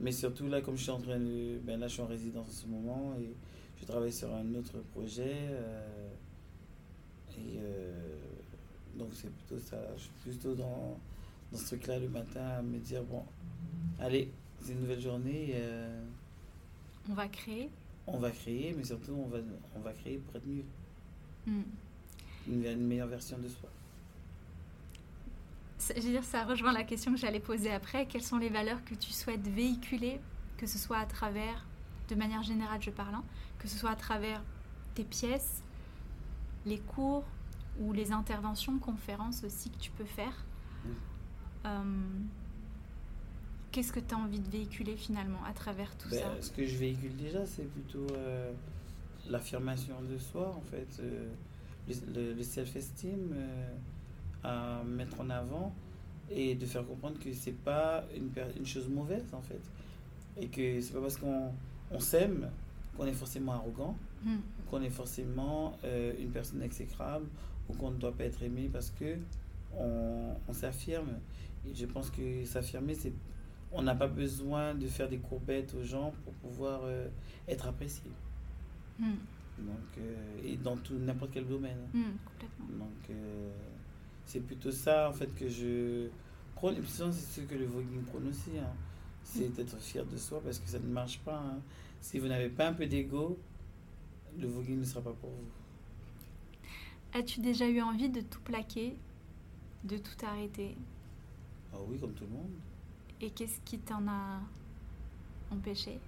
mais surtout là, comme je suis en train de. Ben là, je suis en résidence en ce moment et je travaille sur un autre projet. et donc, c'est plutôt ça. Je suis plutôt dans, dans ce truc-là le matin à me dire bon, allez, c'est une nouvelle journée. euh, On va créer. on va créer, mais surtout on va, on va créer pour être mieux, Mm. une, une meilleure version de soi. Je veux dire, ça rejoint la question que j'allais poser après. Quelles sont les valeurs que tu souhaites véhiculer, que ce soit à travers, de manière générale, je parle, hein, que ce soit à travers tes pièces, les cours ou les interventions, conférences aussi que tu peux faire. Euh, Qu'est-ce que tu as envie de véhiculer finalement à travers tout Ben, ça ce que je véhicule déjà, c'est plutôt euh, l'affirmation de soi, en fait, euh, le, self-esteem à mettre en avant et de faire comprendre que c'est pas une, chose mauvaise, en fait. Et que c'est pas parce qu'on on s'aime qu'on est forcément arrogant, Mm. qu'on est forcément une personne exécrable ou qu'on ne doit pas être aimé parce que on, on s'affirme. Et je pense que s'affirmer, c'est on n'a pas besoin de faire des courbettes aux gens pour pouvoir euh, être apprécié. Mm. Donc, euh, et dans tout n'importe quel domaine. Mm, complètement. Donc, euh, c'est plutôt ça en fait que je prône. Et c'est ce que le voguing prône aussi. hein. C'est d'être fier de soi parce que ça ne marche pas. hein. Si vous n'avez pas un peu d'ego, le voguing ne sera pas pour vous. As-tu déjà eu envie de tout plaquer, de tout arrêter? Ah oui, comme tout le monde. Et qu'est-ce qui t'en a empêché?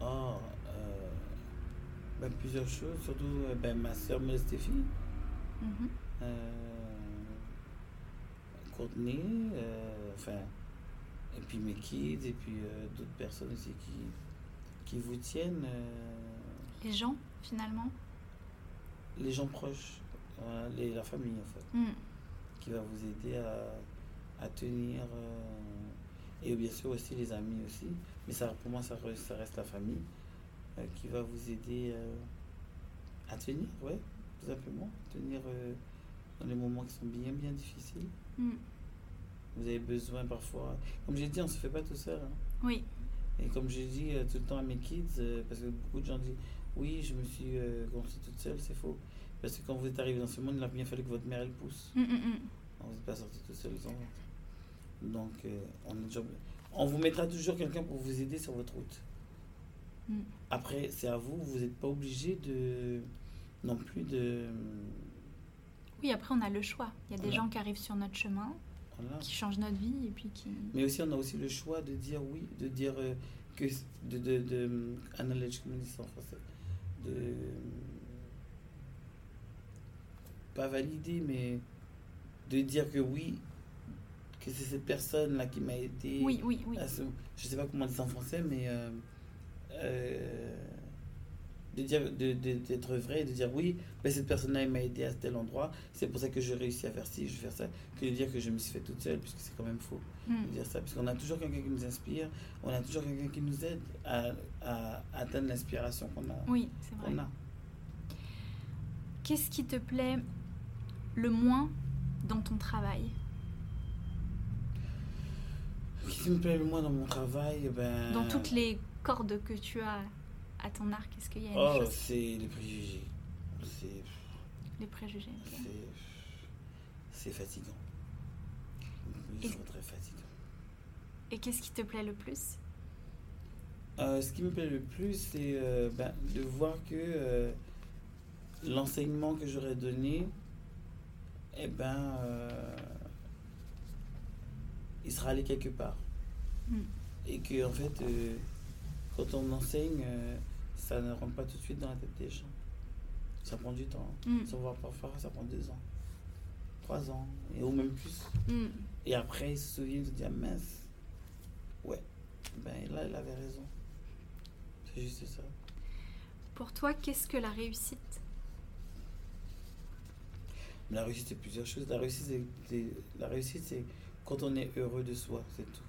Ah, euh, ben, plusieurs choses, surtout euh, ben, ma soeur Stéphie, euh, Courtney, euh, enfin, et puis mes kids, et puis d'autres personnes aussi qui, qui vous tiennent, Les gens, finalement? Les gens proches, les- la famille en fait, Mm. qui va vous aider à, à tenir, euh, et bien sûr aussi les amis aussi, mais ça, pour moi ça, re- ça reste la famille. euh, qui va vous aider euh, à tenir, ouais, tout simplement, tenir euh, dans les moments qui sont bien, bien difficiles. Mm. Vous avez besoin parfois, comme j'ai dit, on ne se fait pas tout seul. hein. Oui. Et comme j'ai dit euh, tout le temps à mes kids, euh, parce que beaucoup de gens disent oui, je me suis euh, toute seule, c'est faux. Parce que quand vous êtes arrivé dans ce monde, il a bien fallu que votre mère elle pousse. Mm, mm. On vous êtes pas sorti tout seul. Donc, euh, on, est toujours- on vous mettra toujours quelqu'un pour vous aider sur votre route. Mm. Après, c'est à vous, vous n'êtes pas obligé de non plus de. Oui, après, on a le choix. Il y a des Voilà. gens qui arrivent sur notre chemin, Voilà. qui changent notre vie et puis qui. Mais aussi, on a aussi le choix de dire oui, de dire euh, que. de. de, de comment on dit ça en français? De. Pas valider, mais de dire que oui, que c'est cette personne-là qui m'a aidé. Oui, oui, oui. à ce- je sais pas comment ça en français, mais. euh, euh, de dire de- de- d'être vrai et de dire oui ben cette personne-là elle m'a aidé à tel endroit c'est pour ça que j'ai réussi à faire ci je vais faire ça que de dire que je me suis fait toute seule puisque c'est quand même faux Mm. de dire ça, parce qu'on a toujours quelqu'un qui nous inspire, on a toujours quelqu'un qui nous aide à, à atteindre l'inspiration qu'on a. Oui, c'est vrai. qu'on a. Qu'est-ce qui te plaît le moins dans ton travail? Ce qui me plaît le moins dans mon travail, ben. Dans toutes les cordes que tu as à ton arc, est-ce qu'il y a une Oh, chose c'est les préjugés. C'est. Les préjugés. c'est- C'est fatigant. Et- Ils sont très fatigants. Et qu'est-ce qui te plaît le plus? Euh, ce qui me plaît le plus, c'est euh, ben, de voir que euh, l'enseignement que j'aurais donné, eh ben, il sera allé quelque part. Mm. Et que, en fait, quand on enseigne, ça ne rentre pas tout de suite dans la tête des gens. Ça prend du temps. Mm. Ça va parfois, ça prend deux ans, trois ans, et, ou même plus. Mm. Et après, ils se souviennent, ils se disent, ah, mince, ouais, ben là, il avait raison. C'est juste ça. Pour toi, qu'est-ce que la réussite? La réussite, c'est plusieurs choses. La réussite, c'est quand on est heureux de soi, c'est tout.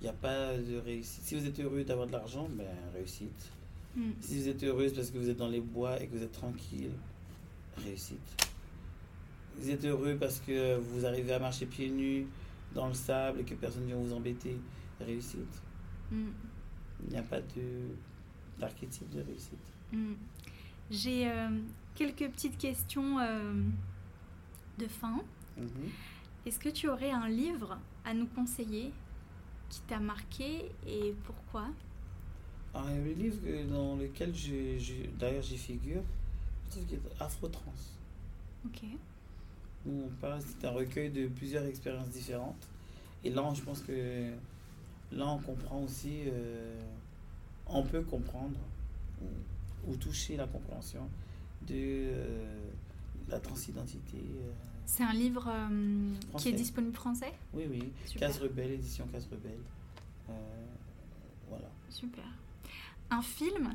Il n'y a pas de réussite. Si vous êtes heureux d'avoir de l'argent, ben réussite. Mm. Si vous êtes heureuse parce que vous êtes dans les bois et que vous êtes tranquille, réussite. Vous êtes heureux parce que vous arrivez à marcher pieds nus dans le sable et que personne ne vient vous embêter, réussite. Mm. Il n'y a pas de, d'archétype de réussite. Mm. J'ai euh, quelques petites questions euh, de fin. Mhm. Est-ce que tu aurais un livre à nous conseiller qui t'a marqué et pourquoi? Alors, il y a un livre dans lequel je, je- d'ailleurs j'y figure, est Afro-Trans. Ok. Où on parle, c'est un recueil de plusieurs expériences différentes. Et là, je pense que là, on comprend aussi, euh, on peut comprendre ou, ou toucher la compréhension de euh, la transidentité. euh. C'est un livre euh, qui est disponible français oui, oui. Super. Case Rebelle, édition Case Rebelle. Euh, voilà. Super. Un film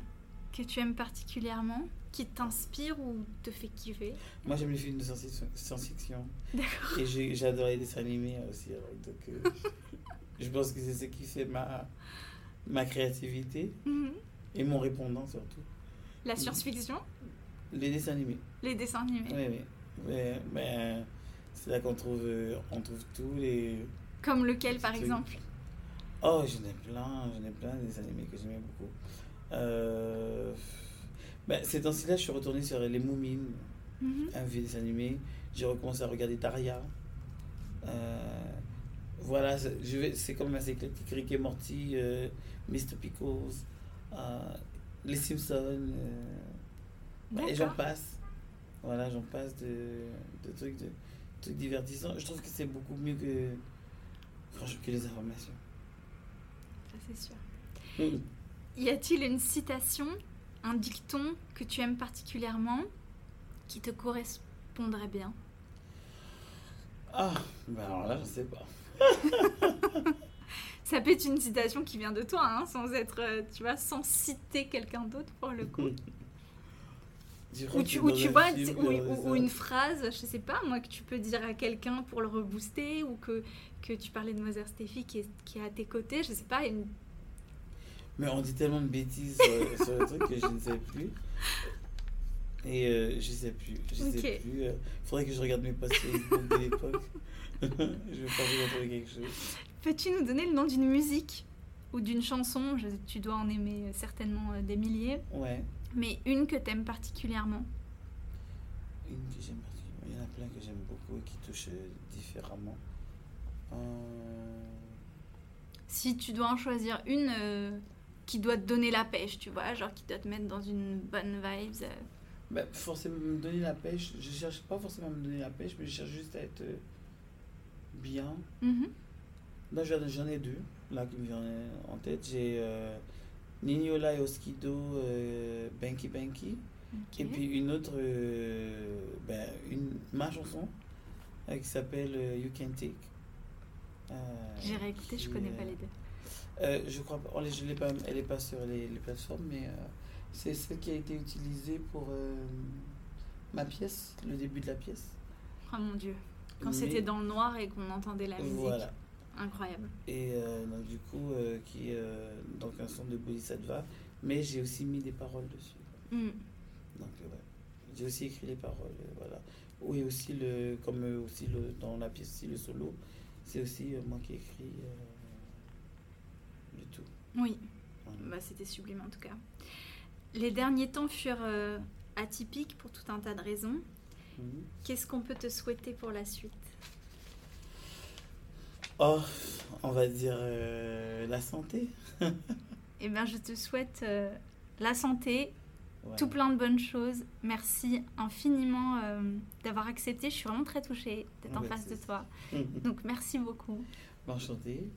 que tu aimes particulièrement, qui t'inspire ou te fait kiffer? Moi, j'aime les films de science- science-fiction. D'accord. Et j'ai- j'adore les dessins animés aussi. alors, donc, euh, je pense que c'est ce qui fait ma, ma créativité Mhm. et mon répondant surtout. La science-fiction, Les dessins animés. les dessins animés. Oui, oui. Mais, mais c'est là qu'on trouve, euh, on trouve tous les. Comme lequel par trucs. exemple? Oh, j'en ai plein, j'en ai plein des animés que j'aimais beaucoup. Euh, ben, ces temps-ci-là, je suis retourné sur Les Moumines, Mhm. un vieux dessin animé. J'ai recommencé à regarder Daria. Euh, voilà, c'est- je vais- c'est quand même assez éclectique. Rick et Morty, euh, Mr. Pickles, euh, Les Simpsons, euh, et j'en passe. Voilà, j'en passe de, de trucs, de, trucs divertissants. Je trouve que c'est beaucoup mieux que, que les informations. Ça c'est sûr. Y a-t-il une citation, un dicton que tu aimes particulièrement, qui te correspondrait bien? Ah, ben alors là, je sais pas. Ça peut être une citation qui vient de toi, hein, sans être, euh, tu vois, sans citer quelqu'un d'autre pour le coup. Ou tu, ou tu vois, film ou, ou- ou une phrase, je sais pas, moi, que tu peux dire à quelqu'un pour le rebooster, ou que, que tu parlais de Mother Steffi qui est, qui est à tes côtés, je sais pas, une... Mais on dit tellement de bêtises sur, sur le truc que je ne sais plus. Et euh, je sais plus. Je sais Ok. plus. Il faudrait que je regarde mes posts Facebook de l'époque. je vais pas vous retrouver quelque chose. Peux-tu nous donner le nom d'une musique ou d'une chanson? Je- Tu dois en aimer certainement euh, des milliers, Ouais. Mais une que t'aimes particulièrement. Une que j'aime particulièrement. Il y en a plein que j'aime beaucoup et qui touchent euh, différemment. Euh, Si tu dois en choisir une euh, qui doit te donner la pêche, tu vois, genre qui doit te mettre dans une bonne vibes. euh. bah, forcément, me donner la pêche. Je cherche pas forcément à me donner la pêche, mais je cherche juste à être bien. Mhm. Là, j'en ai deux, là, qui me viennent en tête. J'ai Nignola et Oskido, euh, Banky Banky. Ok. Et puis une autre, euh, ben, une, ma chanson, euh, qui s'appelle euh, You Can Take. J'ai réécouté, je connais pas les deux. je crois pas, je l'ai pas, elle n'est pas sur les, les plateformes, mais c'est celle qui a été utilisée pour ma pièce, le début de la pièce. Oh mon dieu. Quand Mais- c'était dans le noir et qu'on entendait la musique. Voilà. Incroyable. Et euh, donc, du coup, euh, qui euh, donc un son de Bodhisattva, mais j'ai aussi mis des paroles dessus. Mm. Donc, euh, ouais. J'ai aussi écrit les paroles, euh, voilà. Oui, aussi, le, comme aussi le, dans la pièce, aussi, le solo, c'est aussi moi qui ai écrit le tout. Oui, Voilà. bah, c'était sublime en tout cas. Les derniers temps furent atypiques pour tout un tas de raisons. Mhm. Qu'est-ce qu'on peut te souhaiter pour la suite? Oh, on va dire euh, la santé. Eh bien, je te souhaite euh, la santé, tout plein de bonnes choses. Merci infiniment euh, d'avoir accepté. Je suis vraiment très touchée d'être en Ouais, face de toi. Donc, merci beaucoup. Enchanté.